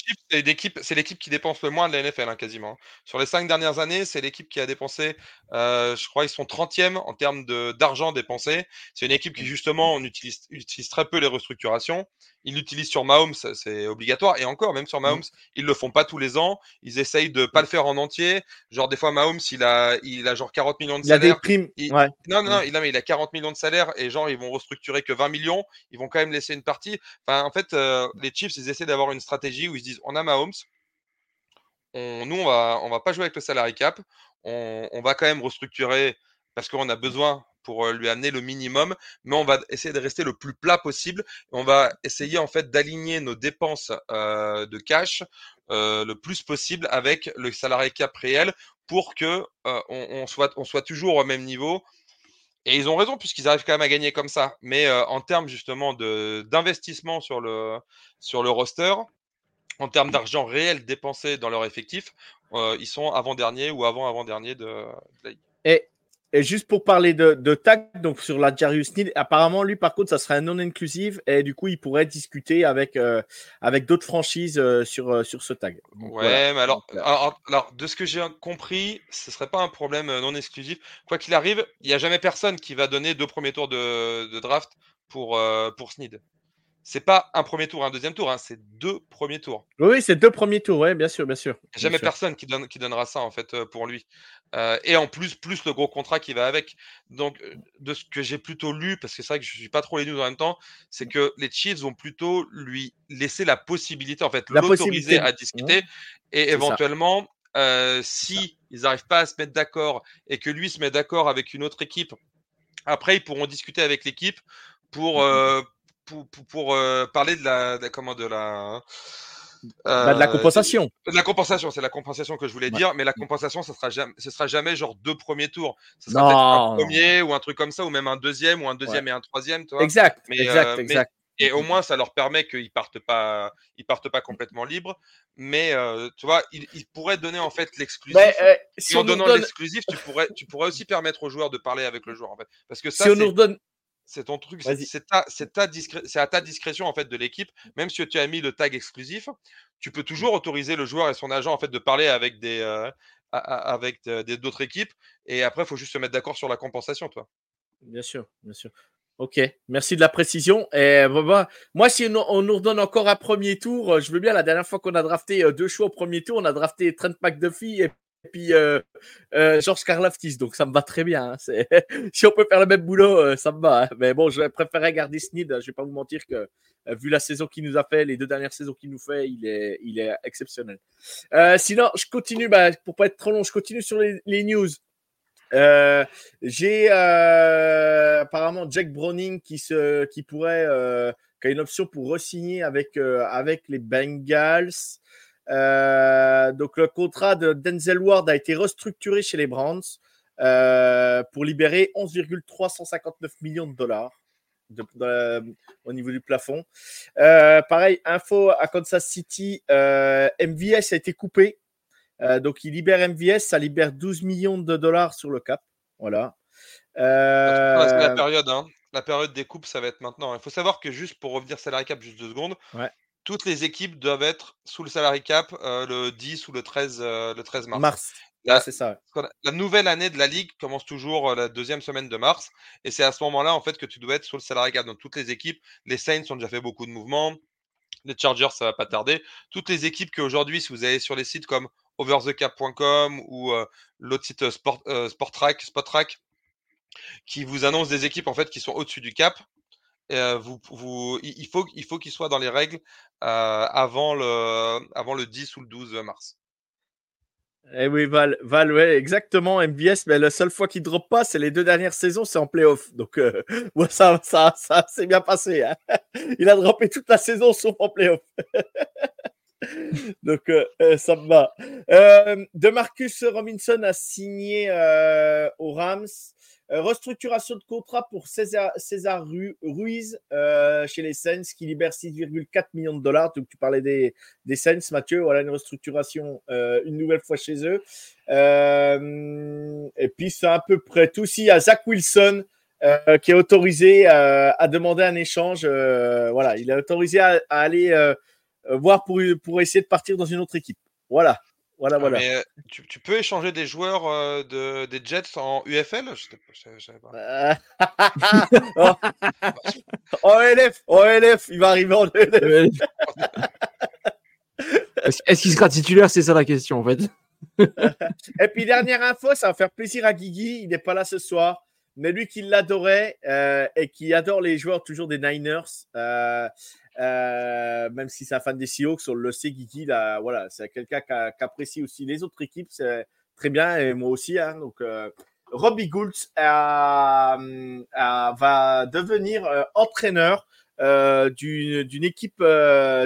c'est l'équipe, qui dépense le moins de la NFL, hein, quasiment. Sur les cinq dernières années, c'est l'équipe qui a dépensé, je crois, ils sont 30e en termes de, d'argent dépensé. C'est une équipe qui, justement, on utilise, utilise très peu les restructurations. Ils l'utilisent sur Mahomes, c'est obligatoire. Et encore, même sur Mahomes, ils le font pas tous les ans. Ils essayent de pas le faire en entier. Genre, des fois, Mahomes, il a, il a genre 40 millions de Il a salaire. des primes. Il- Ouais. Non, non, non, il, a, mais il a 40 millions de salaire et genre, ils vont restructurer que 20 millions. Ils vont quand même laisser une partie. Enfin, en fait, euh, les Chiefs, ils essaient d'avoir une stratégie où ils se disent on a Mahomes. On, nous, on va, on va pas jouer avec le salary cap. On, on va quand même restructurer parce qu'on a besoin pour lui amener le minimum, mais on va essayer de rester le plus plat possible. On va essayer en fait d'aligner nos dépenses de cash le plus possible avec le salarié cap réel pour que on, soit, on soit toujours au même niveau. Et ils ont raison puisqu'ils arrivent quand même à gagner comme ça. Mais en termes justement d'investissement sur le sur le roster, en termes d'argent réel dépensé dans leur effectif, ils sont avant-dernier ou avant-avant-dernier de, de la et juste pour parler de, de tag, donc sur la Jarius Need, apparemment, lui, par contre, ça serait un non-inclusive et du coup, il pourrait discuter avec, euh, avec d'autres franchises euh, sur, euh, sur ce tag. Donc, Ouais, voilà. mais alors, euh, alors, alors, de ce que j'ai compris, ce serait pas un problème euh, non exclusif. Quoi qu'il arrive, il n'y a jamais personne qui va donner deux premiers tours de, de draft pour, euh, pour Snead. C'est pas un premier tour, un deuxième tour, hein, c'est deux premiers tours. Oui, c'est deux premiers tours, ouais, bien sûr, bien sûr. Bien jamais sûr. personne qui, donne, qui donnera ça en fait euh, pour lui. Euh, et en plus, plus le gros contrat qui va avec. Donc, euh, de ce que j'ai plutôt lu, parce que c'est vrai que je suis pas trop les news en même temps, c'est que les Chiefs vont plutôt lui laisser la possibilité, en fait, La l'autoriser à discuter. Et éventuellement, euh, si ils n'arrivent pas à se mettre d'accord et que lui se met d'accord avec une autre équipe, après ils pourront discuter avec l'équipe pour, euh, pour, pour, pour, euh, parler de la, de, comment, de la, Bah, de la euh, compensation. de la compensation, c'est la compensation que je voulais Ouais. dire, mais la compensation, ce sera jamais, ce sera jamais genre deux premiers tours. Ce sera Non, un non. premier ou un truc comme ça, ou même un deuxième ou un deuxième et un troisième, tu vois. Exact, Mais, exact, euh, mais- exact. Et au moins, ça leur permet qu'ils partent pas, ils partent pas complètement libres. Mais euh, tu vois, ils, ils pourraient donner en fait l'exclusif. Et en donnant redonne, l'exclusif, tu pourrais, tu pourrais aussi permettre aux joueurs de parler avec le joueur en fait, parce que ça, si on nous redonne, c'est ton truc, c'est ta, ta à ta discrétion en fait de l'équipe. Même si tu as mis le tag exclusif, tu peux toujours autoriser le joueur et son agent en fait de parler avec des, euh, avec d'autres équipes. Et après, il faut juste se mettre d'accord sur la compensation, toi. Bien sûr, bien sûr. Ok, merci de la précision. Et bah, bah, moi, si on, nous redonne encore un premier tour, euh, je veux bien. La dernière fois qu'on a drafté euh, deux choix au premier tour, on a drafté Trent McDuffie et puis euh, George Karlaftis. Donc ça me va très bien. Hein. si on peut faire le même boulot, ça me va. Hein. Mais bon, je préférerais garder Sneed. Je vais pas vous mentir que vu la saison qu'il nous a fait, les deux dernières saisons qu'il nous fait, il est, exceptionnel. sinon, je continue. Bah, pour pas être trop long, je continue sur les news. Euh, j'ai euh, apparemment Jack Browning qui, pourrait, euh, a une option pour re-signer avec les Bengals. Donc le contrat de Denzel Ward a été restructuré chez les Browns pour libérer 11,359 millions de dollars. au niveau du plafond. pareil, info à Kansas City, MVS a été coupé euh, donc, il libère MVS, ça libère 12 millions de dollars sur le cap. Voilà. la période, hein. la période des coupes, ça va être maintenant. Il faut savoir que juste pour revenir salary cap, juste deux secondes, toutes les équipes doivent être sous le salary cap euh, le 10 ou le 13, euh, le 13 mars. Mars. La, c'est ça. La nouvelle année de la ligue commence toujours la deuxième semaine de mars, et c'est à ce moment-là en fait que tu dois être sur le salary cap. Donc toutes les équipes, les Saints ont déjà fait beaucoup de mouvements, les Chargers ça va pas tarder. Toutes les équipes qui aujourd'hui, si vous allez sur les sites comme overthecap.com ou l'autre site Sport, Track, Track, qui vous annonce des équipes en fait qui sont au-dessus du cap. Il faut, il faut qu'ils soient dans les règles avant, le, avant le 10 ou le 12 mars. Eh oui, Val, Val ouais, exactement. MVS, mais la seule fois qu'il ne drop pas, c'est les deux dernières saisons, c'est en playoff. Donc, ça, ça, ça s'est bien passé. Hein. Il a droppé toute la saison sauf en playoff. Donc, euh, euh, ça me va. Euh, de Marcus Robinson a signé aux Rams. Restructuration de contrat pour César, Ruiz chez les Saints qui libère 6,4 millions de dollars. Donc, tu parlais des, des Saints, Mathieu. Voilà une restructuration une nouvelle fois chez eux. et puis, c'est à peu près tout. Si, il y a Zach Wilson. qui est autorisé à demander un échange. voilà, il est autorisé à aller euh, voir pour, pour essayer de partir dans une autre équipe. Voilà. Voilà, ah, voilà. Mais, euh, tu, tu, peux échanger des joueurs euh, de, des Jets en UFL je savais pas. oh. en LF, en LF, il va arriver en LF. Est-ce qu'il sera titulaire? C'est ça la question en fait. Et puis dernière info, ça va faire plaisir à Guigui, il n'est pas là ce soir, mais lui qui l'adorait et qui adore les joueurs toujours des Niners, euh, même si c'est un fan des Seahawks, on le sait, Guigui, là, voilà, c'est quelqu'un qui, apprécie aussi les autres équipes, c'est très bien, et moi aussi. Hein, donc, euh, Robbie Gould va devenir euh, entraîneur d'une équipe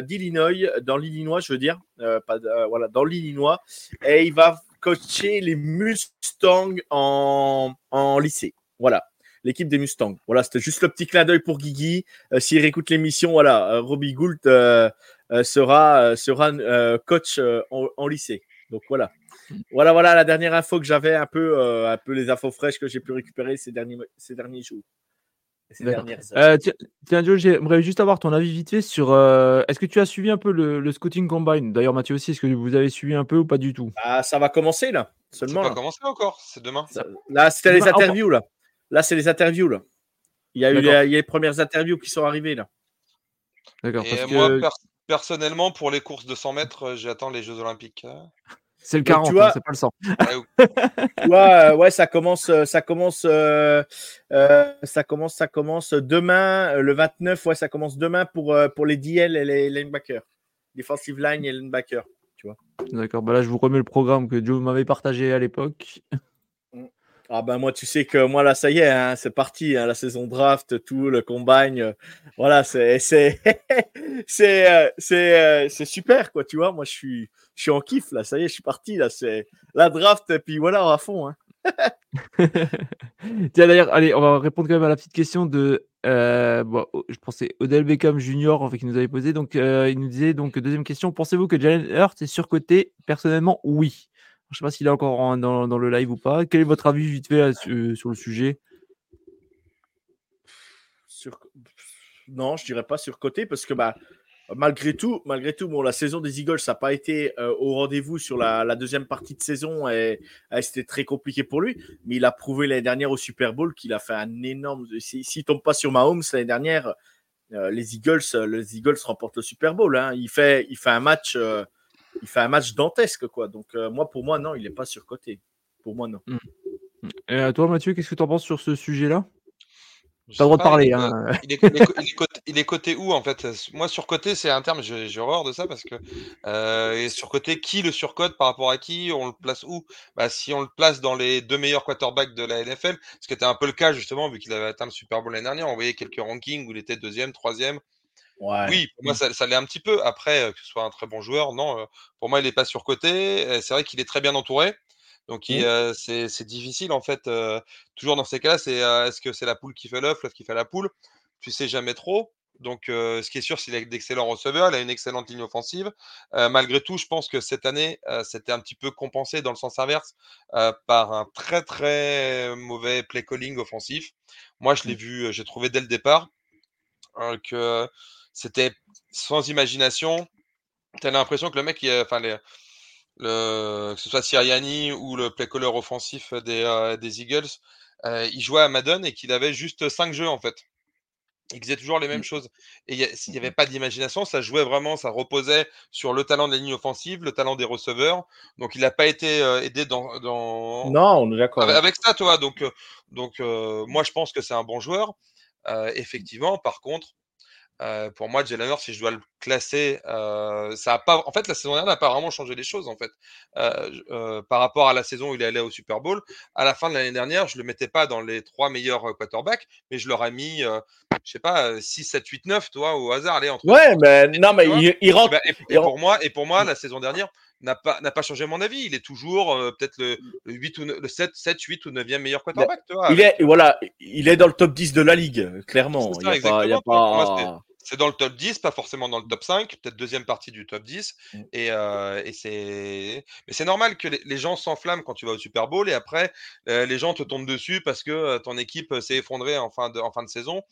d'Illinois, dans l'Illinois, je veux dire, voilà, dans l'Illinois, et il va coacher les Mustangs en, en lycée. Voilà l'équipe des Mustangs. Voilà, c'était juste le petit clin d'œil pour Guigui. Euh, s'il réécoute l'émission, voilà, euh, Robbie Gould euh, sera, sera coach en, lycée. Donc voilà. Voilà, voilà la dernière info que j'avais, un peu, un peu les infos fraîches que j'ai pu récupérer ces derniers, ces derniers jours. tiens, Joe, j'aimerais juste avoir ton avis vite fait sur. est-ce que tu as suivi un peu le, scouting combine? D'ailleurs, Mathieu aussi, est-ce que vous avez suivi un peu ou pas du tout? Ah, Ça va commencer là. Seulement. Ça va commencer encore, c'est demain. là, c'était les interviews là. Là, c'est les interviews. Là. Il, y a eu les, premières interviews qui sont arrivées. là. D'accord. Et moi, personnellement, pour les courses de 100 mètres, euh, j'attends les Jeux Olympiques. C'est le 40, hein, c'est pas le 100. tu vois, euh, ouais, ça commence, euh, ça commence, ça commence, ça commence demain, le 29, ouais, ça commence demain pour, pour les DL et les linebackers, defensive line et linebacker, tu vois. D'accord, bah là je vous remets le programme que Joe m'avait partagé à l'époque. Ah ben moi, tu sais que moi là, ça y est, hein, c'est parti, hein, la saison draft, tout, le combine, euh, voilà, c'est c'est c'est euh, euh, super quoi, tu vois. Moi, je suis je suis en kiff là, ça y est, je suis parti là, c'est la draft et puis voilà à fond. Hein. Tiens d'ailleurs, allez, on va répondre quand même à la petite question de, bon, je pensais Odell Beckham Junior en fait qui nous avait posé. Donc il nous disait donc deuxième question, pensez-vous que Jalen Hurts est surcoté? Personnellement, oui. Je ne sais pas s'il est encore dans, le live ou pas. Quel est votre avis vite fait euh, sur le sujet? Non, je dirais pas sur côté parce que bah, Malgré tout, malgré tout, bon, la saison des Eagles, n'a pas été euh, au rendez-vous sur la, deuxième partie de saison et, c'était très compliqué pour lui. Mais il a prouvé l'année dernière au Super Bowl qu'il a fait un énorme. S'il ne tombe pas sur Mahomes l'année dernière, euh, les Eagles, les Eagles remportent le Super Bowl. Hein. Il fait un match, il fait un match dantesque quoi. Donc moi, pour moi, non, il n'est pas surcoté. Pour moi, non. Mmh. Et à toi, Mathieu, qu'est-ce que tu en penses sur ce sujet-là? T'as le droit de parler. Il, il, est, il, est coté, où en fait? Moi, surcoté, c'est un terme, j'ai horreur de ça parce que euh, surcoté, qui le surcote par rapport à qui? On le place où? Bah, Si on le place dans les deux meilleurs quarterbacks de la NFL, ce qui était un peu le cas justement, vu qu'il avait atteint le Super Bowl l'année dernière, on voyait quelques rankings où il était deuxième, troisième. Oui, pour moi, ça, ça l'est un petit peu. Après, euh, que ce soit un très bon joueur, non, euh, pour moi, il n'est pas surcoté. C'est vrai qu'il est très bien entouré. Donc mmh. c'est difficile en fait. toujours dans ces cas-là, c'est est-ce que c'est la poule qui fait l'œuf, l'œuf qui fait la poule? Tu sais jamais trop. Donc ce qui est sûr, c'est qu'il a d'excellents receveurs, il a une excellente ligne offensive. malgré tout, je pense que cette année, c'était un petit peu compensé dans le sens inverse par un très très mauvais play calling offensif. Moi, je l'ai mmh. vu, j'ai trouvé dès le départ que c'était sans imagination. Tu as l'impression que le mec, enfin les le, que ce soit Siriani ou le play caller offensif des, euh, des Eagles, euh, il jouait à Madden et qu'il avait juste 5 jeux en fait. Il faisait toujours les mêmes mmh. choses. Et s'il n'y avait pas d'imagination, ça jouait vraiment, ça reposait sur le talent de la ligne offensive, le talent des receveurs. Donc il n'a pas été euh, aidé dans, dans, Non, on est d'accord. Avec, ça, toi. Donc, donc moi, je pense que c'est un bon joueur. effectivement, par contre, euh, pour moi, Jalen si je dois le classer, euh, ça a pas. En fait, la saison dernière n'a pas vraiment changé les choses. En fait, euh, par rapport à la saison où il allé au Super Bowl, à la fin de l'année dernière, je le mettais pas dans les trois meilleurs quarterbacks, mais je leur ai mis, je sais pas, 6, 7, 8, 9, toi, au hasard. Allez, entre ouais, mais non, mais il, rentre. Et, pour moi, et pour moi, la saison dernière n'a pas, n'a pas changé mon avis. Il est toujours peut-être le, 8 ou le 7, 7, 8 ou 9e meilleur quarterback. il, est, voilà, il est dans le top 10 de la ligue, clairement. il y a y a pas... C'est dans le top 10, pas forcément dans le top 5, peut-être deuxième partie du top 10. Mmh. Et, euh, et c'est... Mais c'est normal que les, gens s'enflamment quand tu vas au Super Bowl et après, euh, les gens te tombent dessus parce que euh, ton équipe s'est effondrée en fin de, en fin de saison.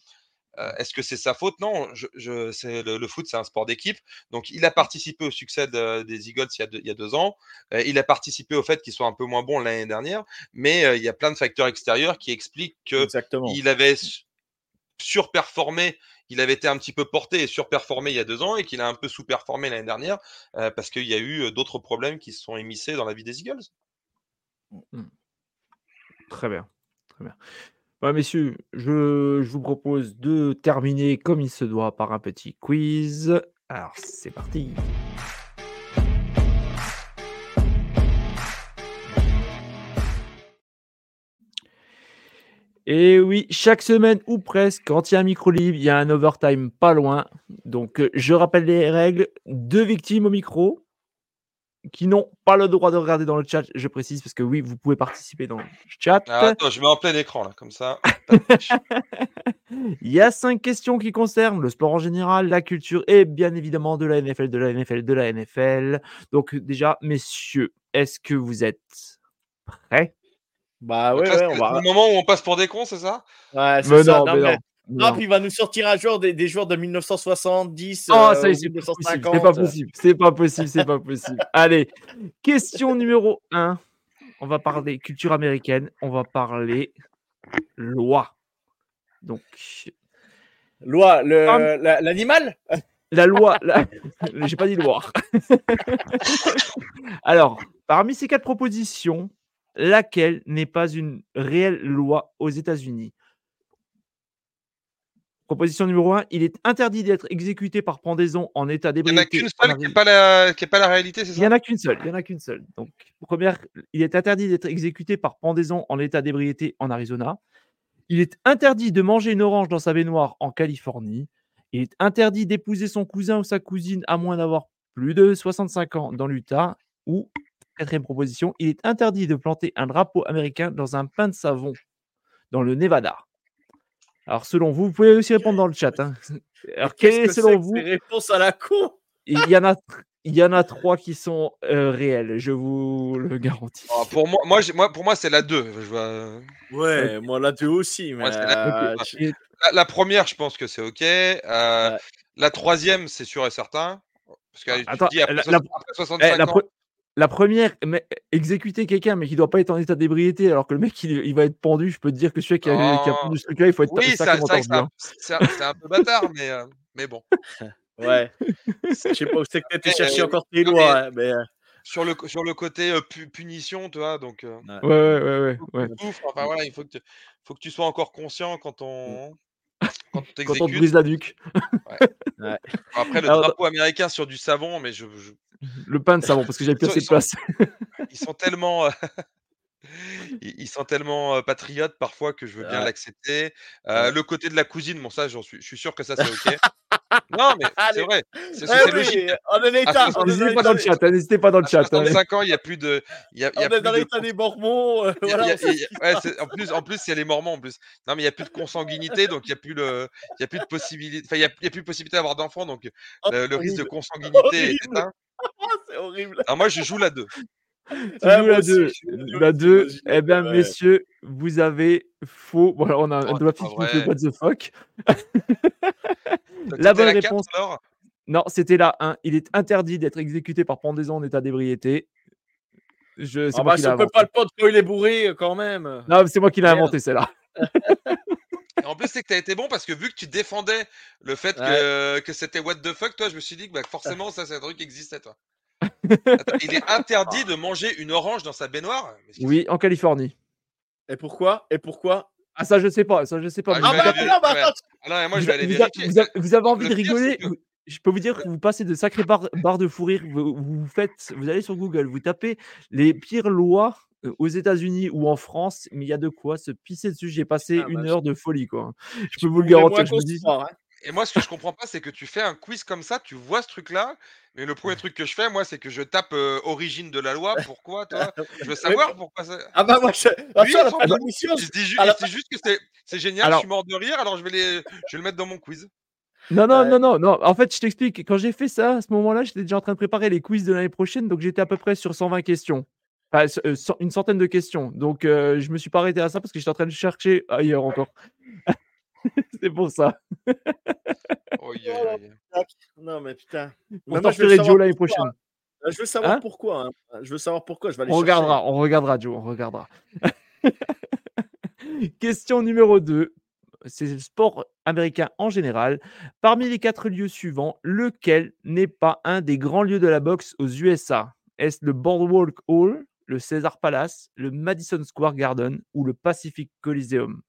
Est-ce que c'est sa faute? Non, je, le, foot, c'est un sport d'équipe. Donc, il a participé au succès des Eagles il y, a deux, il y a deux ans. il a participé au fait qu'ils soient un peu moins bons l'année dernière. Mais il y a plein de facteurs extérieurs qui expliquent qu'il avait surperformé il avait été un petit peu porté et surperformé il y a deux ans et qu'il a un peu sous-performé l'année dernière euh, parce qu'il y a eu d'autres problèmes qui se sont émissés dans la vie des Eagles. Mmh. Très bien. Très bien. Bah, messieurs, je, vous propose de terminer comme il se doit par un petit quiz. Alors, c'est parti. Et oui, chaque semaine ou presque, quand il y a un micro libre, il y a un overtime pas loin. Donc, euh, je rappelle les règles. Deux victimes au micro qui n'ont pas le droit de regarder dans le chat, je précise, parce que oui, vous pouvez participer dans le chat. Ah, attends, je mets en plein écran, là, comme ça. il y a cinq questions qui concernent le sport en général, la culture et bien évidemment de la NFL, de la NFL, de la NFL. Donc déjà, messieurs, est-ce que vous êtes prêts? Bah ouais, ouais on va. Le moment où on passe pour des cons, c'est ça? Ouais, c'est ça. Non, non, puis il va nous sortir un joueur des, des joueurs de 1970. Oh, euh, ça c'est pas possible. C'est pas possible. C'est pas possible. Allez, question numéro 1. On va parler culture américaine. On va parler loi. Donc. Loi, l'animal? La loi, la... j'ai pas dit loi. Alors, parmi ces quatre propositions, laquelle n'est pas une réelle loi aux États-Unis? Proposition numéro 1, il est interdit d'être exécuté par pendaison en état d'ébriété. Il n'y en a qu'une seule qui n'est pas, la... pas la réalité, c'est ça Il n'y en a qu'une seule. Il y en a qu'une seule. Donc, première, il est interdit d'être exécuté par pendaison en état d'ébriété en Arizona. Il est interdit de manger une orange dans sa baignoire en Californie. Il est interdit d'épouser son cousin ou sa cousine à moins d'avoir plus de 65 ans dans l'Utah. Ou Quatrième proposition, il est interdit de planter un drapeau américain dans un pain de savon dans le Nevada. Alors, selon vous, vous pouvez aussi répondre dans le chat. Hein. Alors, quelle est, selon vous réponse à la con? Il y en a, il y en a trois qui sont euh, réelles, je vous le garantis. Ah, pour moi, moi, moi, pour moi, c'est la 2. Ouais, moi la 2 aussi. Mais la, première, je pense que c'est OK. Euh, La troisième, c'est sûr et certain. Parce que tu Attends, dis après, la- soix- la- après Eh, 65 la, ans. La première, mais exécuter quelqu'un, mais qui doit pas être en état d'ébriété, alors que le mec il, il va être pendu, je peux te dire que celui qui a, qui a Non. pendu ce truc-là, il faut être Oui, tordu, c'est hein. un, c'est un- peu bâtard, mais, euh, mais bon. Ouais. Je sais pas où c'est que tu chercher euh, encore tes lois, mais- hein, mais. euh, Sur le, sur le côté euh, pu- punition, tu vois, donc. euh, Ouais, ouais, ouais, ouais, ouais. enfin voilà, il faut que, tu, faut que tu sois encore conscient quand on, quand on Quand on brise la nuque. Après, le Alors, drapeau américain sur du savon, mais je, je- Le pain de savon, parce que j'avais de ils place. ils sont tellement. euh, ils sont tellement euh, patriotes parfois que je veux bien l'accepter. Euh. Le côté de la cousine, bon, ça, j'en suis, je suis sûr que ça, c'est OK. Non, mais c'est vrai. C'est Eh oui, logique. on est état, on est N'hésitez dans pas dans le l'état- chat, hein, n'hésitez pas dans le chat. hein. 65 ans, il n'y a plus de. Il y a, il y a on est dans de l'état des Mormons. euh, voilà, a- on a- ouais, en plus, en plus, c'est les Mormons en plus. Non, mais il n'y a plus de consanguinité, donc il n'y a plus le, il y a plus de possibilité. Enfin, il y a, plus de possibilité d'avoir d'enfants, donc le, le risque de horrible. consanguinité est Horrible. éteint. c'est horrible. Alors moi, je joue la 2. Moi la aussi, 2. je suis désolé, La 2, j'imagine. eh bien, Ouais. messieurs, vous avez faux. Voilà, on a un Oh, pas qui fait what the fuck. La bonne réponse. alors? Non, c'était la 1. Il est interdit d'être exécuté par pendaison en état d'ébriété. Je, c'est Ah bah, si on peut pas le quand il est bourré, euh, quand même. Non, c'est moi qui l'ai inventé, celle-là. Et en plus, c'est que tu as été bon parce que vu que tu défendais le fait Ouais. que, que c'était what the fuck, toi, je me suis dit que bah, forcément, ça, c'est un truc qui existait, toi. Attends, il est interdit de manger une orange dans sa baignoire Oui, en Californie. Et pourquoi? Et pourquoi? Ah, ça, je sais pas. Ça, je sais pas. Ah, Ah bah aller non, bah attends. Ah non, mais moi, vous je vais aller vous a- vérifier. vous a- vous avez envie Le de rigoler Je peux vous dire que vous passez de sacrées barres, barres de fou rire. Vous, vous faites, vous allez sur Google, vous tapez les pires lois euh, aux États-Unis ou en France, mais il y a de quoi se pisser dessus. J'ai passé Ah, bah, une je- heure de folie, quoi. Je peux vous le garantir. Je me dis, hein. Et moi, ce que je comprends pas, c'est que tu fais un quiz comme ça, tu vois ce truc-là, mais le premier truc que je fais, moi, c'est que je tape euh, origine de la loi. Pourquoi, toi? Je veux savoir pourquoi ça. Ah bah moi, je... Ah, Oui, ça, la Je dis, ju- Alors- c'est juste que c'est, c'est génial, Alors- je suis mort de rire, alors je vais, les, je vais le mettre dans mon quiz. Non, non, Ouais. non, non, non. En fait, je t'explique. Quand j'ai fait ça, à ce moment-là, j'étais déjà en train de préparer les quiz de l'année prochaine. Donc, j'étais à peu près sur 120 questions. Enfin, une centaine de questions. Donc, euh, je me suis pas arrêté à ça parce que j'étais en train de chercher ailleurs encore. C'est pour ça. Oh, yeah, yeah, yeah. Non mais putain. On je veux savoir Joe l'année pourquoi. prochaine. Je veux savoir Hein? pourquoi. hein. Je veux savoir pourquoi. Je vais aller On chercher. regardera, on regardera, Joe, on regardera. Question numéro 2. C'est le sport américain en général. Parmi les quatre lieux suivants, lequel n'est pas un des grands lieux de la boxe aux USA Est-ce le Boardwalk Hall, le Caesar Palace, le Madison Square Garden ou le Pacific Coliseum?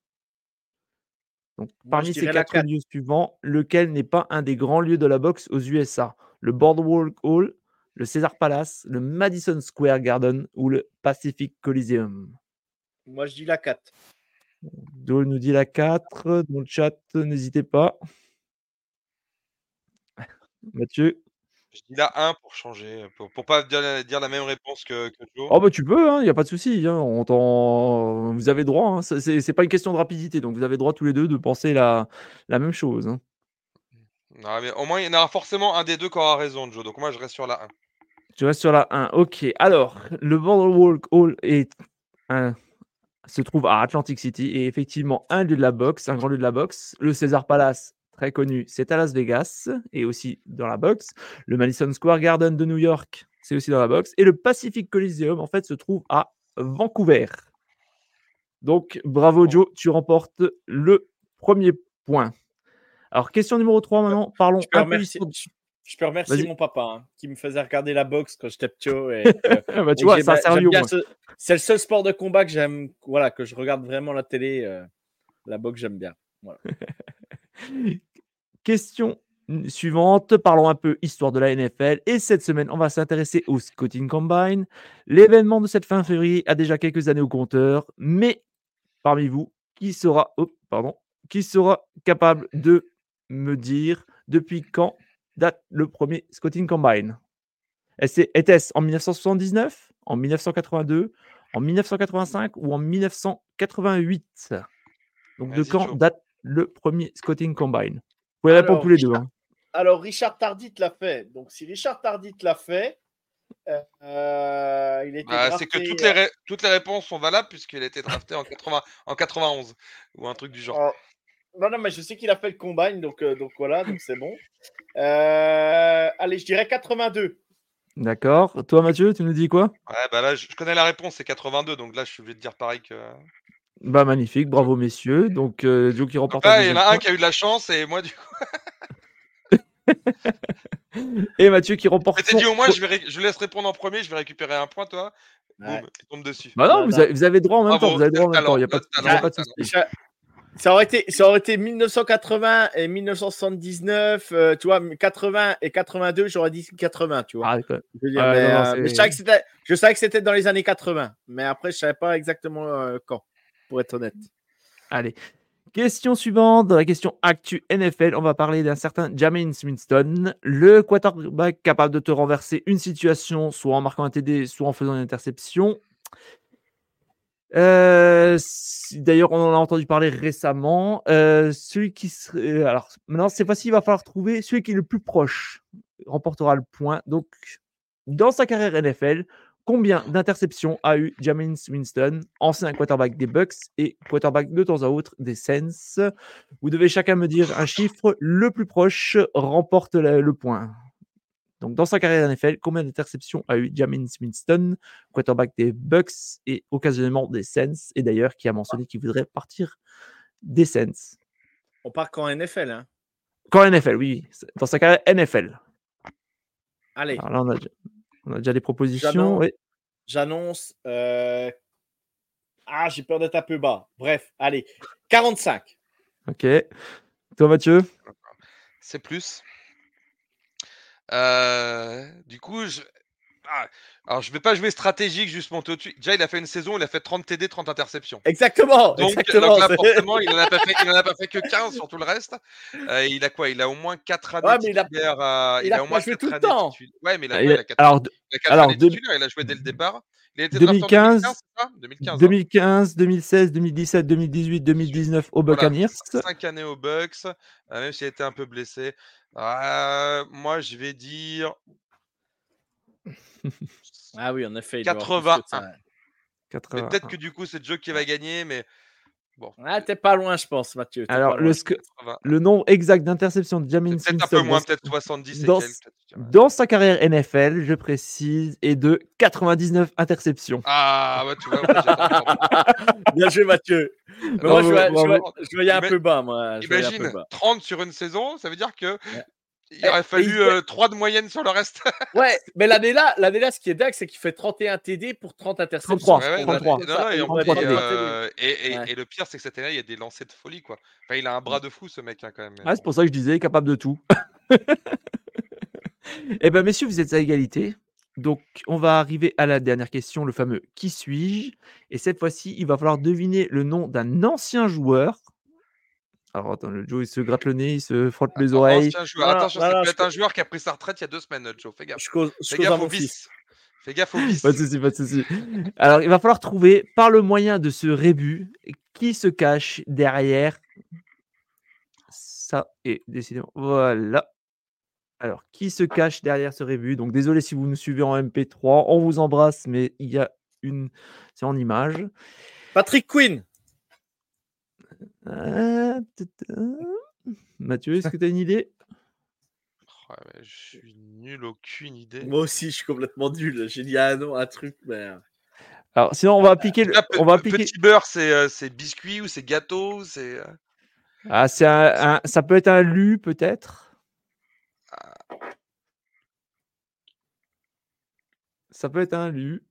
Donc, parmi ces quatre lieux suivants, lequel n'est pas un des grands lieux de la boxe aux USA Le Boardwalk Hall, le Caesar Palace, le Madison Square Garden ou le Pacific Coliseum? Moi je dis la 4. Dole nous dit la 4. Dans le chat, n'hésitez pas. Mathieu? Je dis la 1 pour changer, pour, pour pas dire, la- dire la même réponse que, que Joe. Oh bah tu peux, il n'y a pas de souci. hein, on t'en- Vous avez droit. hein, C'est pas une question de rapidité. Donc vous avez droit tous les deux de penser la, la même chose. hein. Non, mais au moins, il y en aura forcément un des deux qui aura raison, Joe. Donc moi, je reste sur la 1. Tu restes sur la 1. Ok. Alors, le Boardwalk Hall est un- se trouve à Atlantic City et effectivement un lieu de la boxe, un grand lieu de la boxe. Le Caesar Palace, très connu, c'est à Las Vegas et aussi dans la boxe. Le Madison Square Garden de New York, c'est aussi dans la boxe. Et le Pacific Coliseum, en fait, se trouve à Vancouver. Donc, bravo Joe, tu remportes le premier point. Alors, question numéro 3 maintenant. Parlons Je peux un remercier, histoire- je- je peux remercier Vas-y. mon papa hein, qui me faisait regarder la boxe quand j'étais petit. Et, euh, Bah, tu vois, j'ai- ça a bah, servi j'aime au bien moins. ce- C'est le seul sport de combat que j'aime, voilà, que je regarde vraiment la télé. euh, la boxe, j'aime bien. Question suivante, parlons un peu histoire de la NFL. Et cette semaine, on va s'intéresser au Scouting Combine. L'événement de cette fin février a déjà quelques années au compteur, mais parmi vous, qui sera, oh, pardon, qui sera capable de me dire depuis quand date le premier Scouting Combine? Était-ce en 1979, en 1982, en 1985 ou en 1988 Donc de Vas-y, quand date le premier Scouting Combine Vous pouvez répondre Alors, tous les deux. hein. Alors, Richard Tardit l'a fait. Donc, si Richard Tardit l'a fait, euh, euh, il était. Ah, c'est que toutes les, ré- toutes les réponses sont valables puisqu'il a été drafté en, 80, en 91 ou un truc du genre. euh, Non, non, mais je sais qu'il a fait le combine, donc, euh, donc voilà, donc c'est bon. Euh, allez, je dirais 82. D'accord. Toi, Mathieu, tu nous dis quoi? Ouais, bah là, je je connais la réponse, c'est 82, donc là, je suis obligé de dire pareil que. Bah magnifique, bravo messieurs. Donc euh, Joe qui remporte là, il y en a un qui a eu de la chance et moi, du coup. Et Mathieu qui remporte Je son dit au moins, je, vais ré- je laisse répondre en premier, je vais récupérer un point, toi. Ouais. Boum, il tombe dessus. Bah non, Voilà. vous avez, vous avez droit en même Bravo, temps. Vous avez droit en même talent, temps. Il n'y a pas de, talent, y a pas de talent. souci. Ça, ça aurait été, ça aurait été 1980 et 1979, euh, tu vois, 80 et 82, j'aurais dit 80, tu vois. Ah. Je, veux dire, mais, non, non, mais je c'est- savais que c'était- je savais que c'était dans les années 80, mais après, je savais pas exactement euh, quand, pour être honnête. Allez. Question suivante, la question actu NFL, on va parler d'un certain Jameis Winston, le quarterback capable de te renverser une situation, soit en marquant un TD, soit en faisant une interception. Euh, D'ailleurs, on en a entendu parler récemment. Euh, celui qui serait. euh, Alors, maintenant, cette fois-ci, il va falloir trouver celui qui est le plus proche, remportera le point. Donc, dans sa carrière NFL, combien d'interceptions a eu Jameis Winston, ancien quarterback des Bucks et quarterback de temps à autre des Saints? Vous devez chacun me dire un chiffre. Le plus proche remporte le, le point. Donc, dans sa carrière NFL, combien d'interceptions a eu Jameis Winston, quarterback des Bucks et occasionnellement des Saints? Et d'ailleurs, qui a mentionné qu'il voudrait partir des Saints? On part qu'en NFL, hein. Quand NFL, oui. Dans sa carrière NFL. Allez, Alors là, on a on a déjà des propositions. J'annonce- oui. euh, Ah, j'ai peur d'être un peu bas. Bref, allez, 45. Ok. Toi, Mathieu? C'est plus. Euh, du coup, je. Ah, alors, je vais pas jouer stratégique, juste monter au-dessus. Déjà, il a fait une saison, il a fait 30 TD, 30 interceptions. Exactement, Donc, exactement. donc là, forcément, il n'en a, pas fait- il en a pas fait que 15 sur tout le reste. Euh, il a quoi? Il a au moins 4 années Ouais, mais il a- titulaires. à- il a au pas moins joué quatre tout le temps. titulaires. Ouais, mais il a, Ah, il il a- a 4 Alors, de- il a quatre alors, années deux- titulaires, il a joué dès le départ. Il a été drafté en 2015, 2015, c'est ça? 2015. 2015, 2016, 2017, 2018, 2019 au Voilà. Buccaneers. 5 années aux Bucks, euh, même s'il a été un peu blessé. Euh, moi, je vais dire Ah oui, en effet. il doit avoir plus que 81. ça. Mais 80. peut-être que du coup, c'est Joe qui va gagner, mais Ah, t'es pas loin, je pense, Mathieu. Alors, le, loin. sc- 80. le nombre exact d'interceptions de C'est peut-être un peu moins, dans, peut-être 70 et dans- quelques. sa carrière NFL, je précise, est de 99 interceptions. Ah, bah tu vois, Bien joué, Mathieu. Mais moi, je voyais, un peu bas, moi. Imagine, bas. 30 sur une saison, ça veut dire que il Eh, aurait et fallu il fait- 3 de moyenne sur le reste. Ouais, mais l'année là, l'année là, ce qui est dingue, c'est qu'il fait 31 TD pour 30 interceptions. 33, Ouais, ouais, 33. non, non, et, en 33 plus, TD. euh, et, et- Ouais. et le pire, c'est que cette année, il y a des lancers de folie, quoi. Enfin, il a un bras de fou, ce mec, hein, quand même. Ah, c'est pour ça que je disais capable de tout. Eh bien, messieurs, vous êtes à égalité. Donc, on va arriver à la dernière question, le fameux qui suis-je? Et cette fois-ci, il va falloir deviner le nom d'un ancien joueur. Alors, attends, le Joe, il se gratte le nez, il se frotte les oreilles. joueur. Attention, peut je être un joueur qui a pris sa retraite il y a deux semaines, Joe. Fais gaffe. Je cause, je Fais gaffe au vice. Fais gaffe au vice. Pas de souci, pas de souci. Alors, il va falloir trouver, par le moyen de ce rébut, qui se cache derrière ça. Et décidément, voilà. Alors, qui se cache derrière ce rébut? Donc, désolé si vous nous suivez en MP3, on vous embrasse, mais il y a une. C'est en image. Patrick Quinn. Ah. Mathieu, est-ce que tu as une idée? Oh, mais je suis nul, aucune idée. Moi aussi, je suis complètement nul. J'ai dit un nom, un truc, mais. Alors, sinon, on va appliquer. le- Là, pe- On va pe- appliquer. Petit beurre, c'est euh, c'est biscuit ou c'est gâteau ou c'est. euh, Ah, c'est un, un- ça peut être un lu, peut-être? Ça peut être un lu.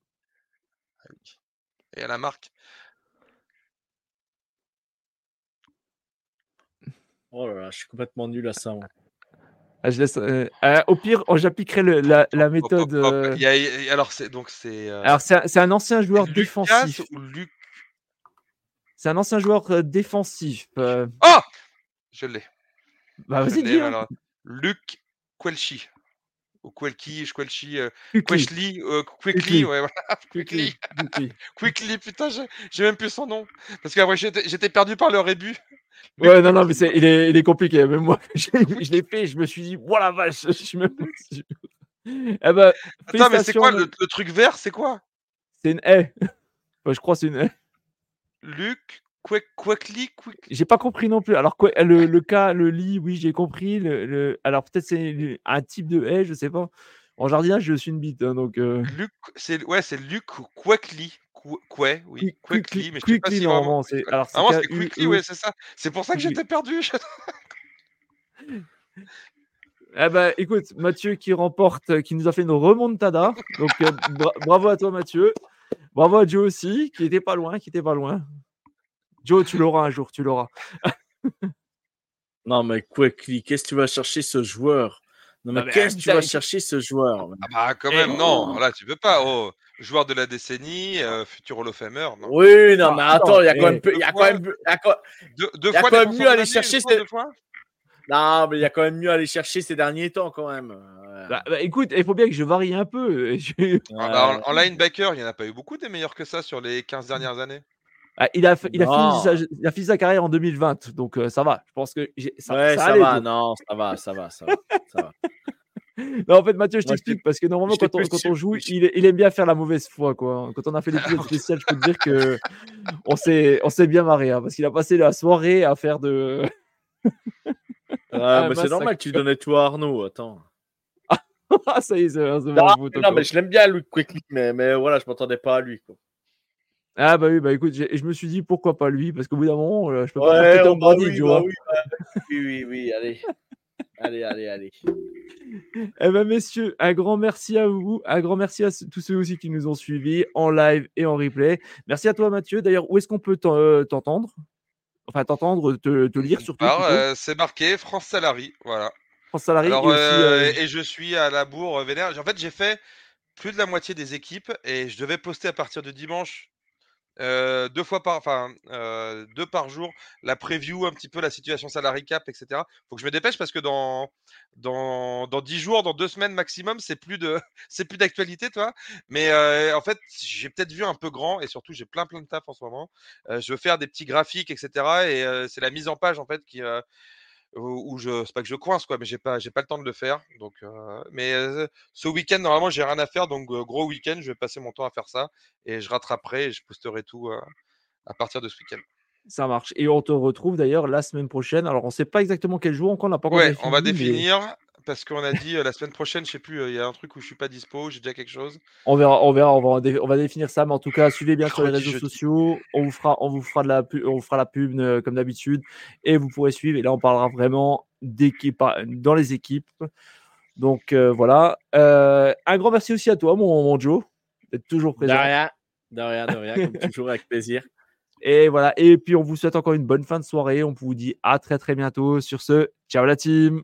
ah oui. Et à la marque? Oh là là, je suis complètement nul à ça. moi. Ah, je laisse, euh, euh, au pire, oh, j'appliquerai la, la Hop, hop, méthode. hop. euh, Il y a- il y a- alors, c'est donc c'est. euh, Alors, c'est un, c'est un ancien joueur Lucas défensif. Luc? C'est un ancien joueur euh, défensif. euh, Oh Je l'ai. Bah, je vas-y, l'ai, dis. hein. alors. Luc Quelchi. Ou Quelki, Quelchi. euh, Quickly, Quechli, Quickly, Quickly. ouais, voilà. quickly, Quickly. putain, j'ai même plus son nom. Parce qu'après, j'étais j'étais perdu par le rébut. Ouais, non, non, mais c'est, il, est, il est compliqué. Même moi, je, je l'ai fait, je me suis dit, voilà, vache, je suis même pas sûr. Eh ben, Attends, mais c'est quoi le, le truc vert C'est quoi? C'est une haie. Enfin, je crois que c'est une haie. Luc Quickly, quick... J'ai pas compris non plus. Alors, quoi, le, le cas, le lit, oui, j'ai compris. Le, le... Alors, peut-être c'est un type de haie, je sais pas. En jardinage, je suis une bite, hein, donc. Euh... Luc, c'est ouais, c'est Luc Quickly. Quoi, oui, Quickly, mais je sais pas si vraiment. C'est... Alors, c'est, ah, Quickly, oui, c'est ça. C'est pour ça que j'étais perdu. Eh ben, écoute, Mathieu qui remporte, qui nous a fait une remontada. Donc, euh, bravo à toi, Mathieu. Bravo à Joe aussi, qui était pas loin, qui était pas loin. Joe, tu l'auras un jour, tu l'auras. non, mais Quickly, qu'est-ce que tu vas chercher ce joueur? Non, mais, qu'est-ce que tu vas chercher ce joueur? Ah bah, quand même, non. Là, tu peux pas. Oh, joueur de la décennie, euh, futur Hall of Famer. Non. Oui, non, mais attends, il y a quand même, il y a quand même, deux, fois quand même mieux aller chercher. Non, mais il y a quand même mieux à aller chercher ces derniers temps, quand même. Bah, bah, écoute, il faut bien que je varie un peu. Ah, bah, en, linebacker, il n'y en a pas eu beaucoup des meilleurs que ça sur les 15 dernières années. Ah, il, a, il, a fini sa, il, a, fini sa, carrière en 2020, donc euh, ça va. Je pense que ça, ouais, ça, va. Non, ça va, ça va, ça va. Ça va. non, en fait, Mathieu, je t'explique parce que normalement, quand on, quand on, joue, il, il, aime bien faire la mauvaise foi. Quoi. Quand on a fait l'épisode spécial, je peux te dire que on s'est bien marré hein, parce qu'il a passé la soirée à faire de. Ah, mais c'est normal que tu donnais tout à Arnaud. Attends. ah, ça y est, c'est Non, non mais je l'aime bien, Luke Quickly, mais, mais voilà, je m'entendais pas à lui. Quoi. Ah bah oui, bah écoute, je me suis dit pourquoi pas lui, parce qu'au bout d'un moment, euh, je peux pas ouais, Tom bah oui, bah oui, bah oui, oui, oui, allez. Allez, allez, allez. Eh ben messieurs, un grand merci à vous, un grand merci à tous ceux aussi qui nous ont suivis en live et en replay. Merci à toi Mathieu. D'ailleurs, où est-ce qu'on peut euh, t'entendre? Enfin, t'entendre, te, te, lire surtout. Euh, c'est marqué France Salary, voilà. France Salary. et, aussi, et, je suis à la bourre vénère. En fait, j'ai fait plus de la moitié des équipes et je devais poster à partir de dimanche deux fois par, enfin, deux par jour, la preview, un petit peu la situation salary cap, etc. Faut que je me dépêche parce que dans dans dans dix jours, dans deux semaines maximum, c'est plus de c'est plus d'actualité, toi. Mais en fait, j'ai peut-être vu un peu grand et surtout j'ai plein plein de taf en ce moment. je veux faire des petits graphiques, etc. Et c'est la mise en page en fait qui où je c'est pas que je coince quoi mais j'ai pas j'ai pas le temps de le faire donc euh, mais euh, ce week-end normalement j'ai rien à faire donc gros week-end je vais passer mon temps à faire ça et je rattraperai et je posterai tout à partir de ce week-end. Ça marche et on te retrouve d'ailleurs la semaine prochaine. Alors on sait pas exactement quel jour encore on n'a pas encore Ouais, on va définir parce qu'on a dit la semaine prochaine, je sais plus, il y a un truc où je suis pas dispo, j'ai déjà quelque chose. On verra, on verra, on va, on va définir ça, mais en tout cas, suivez bien sur les réseaux sociaux. On vous fera, on vous fera de la, on vous fera la pub comme d'habitude, et vous pourrez suivre. Et là, on parlera vraiment d'équipe dans les équipes. Donc voilà. un grand merci aussi à toi, mon, mon Joe, d'être toujours présent. De rien, de rien, de rien, comme toujours avec plaisir. Et voilà. Et puis, on vous souhaite encore une bonne fin de soirée. On vous dit à très très bientôt. Sur ce, ciao la team.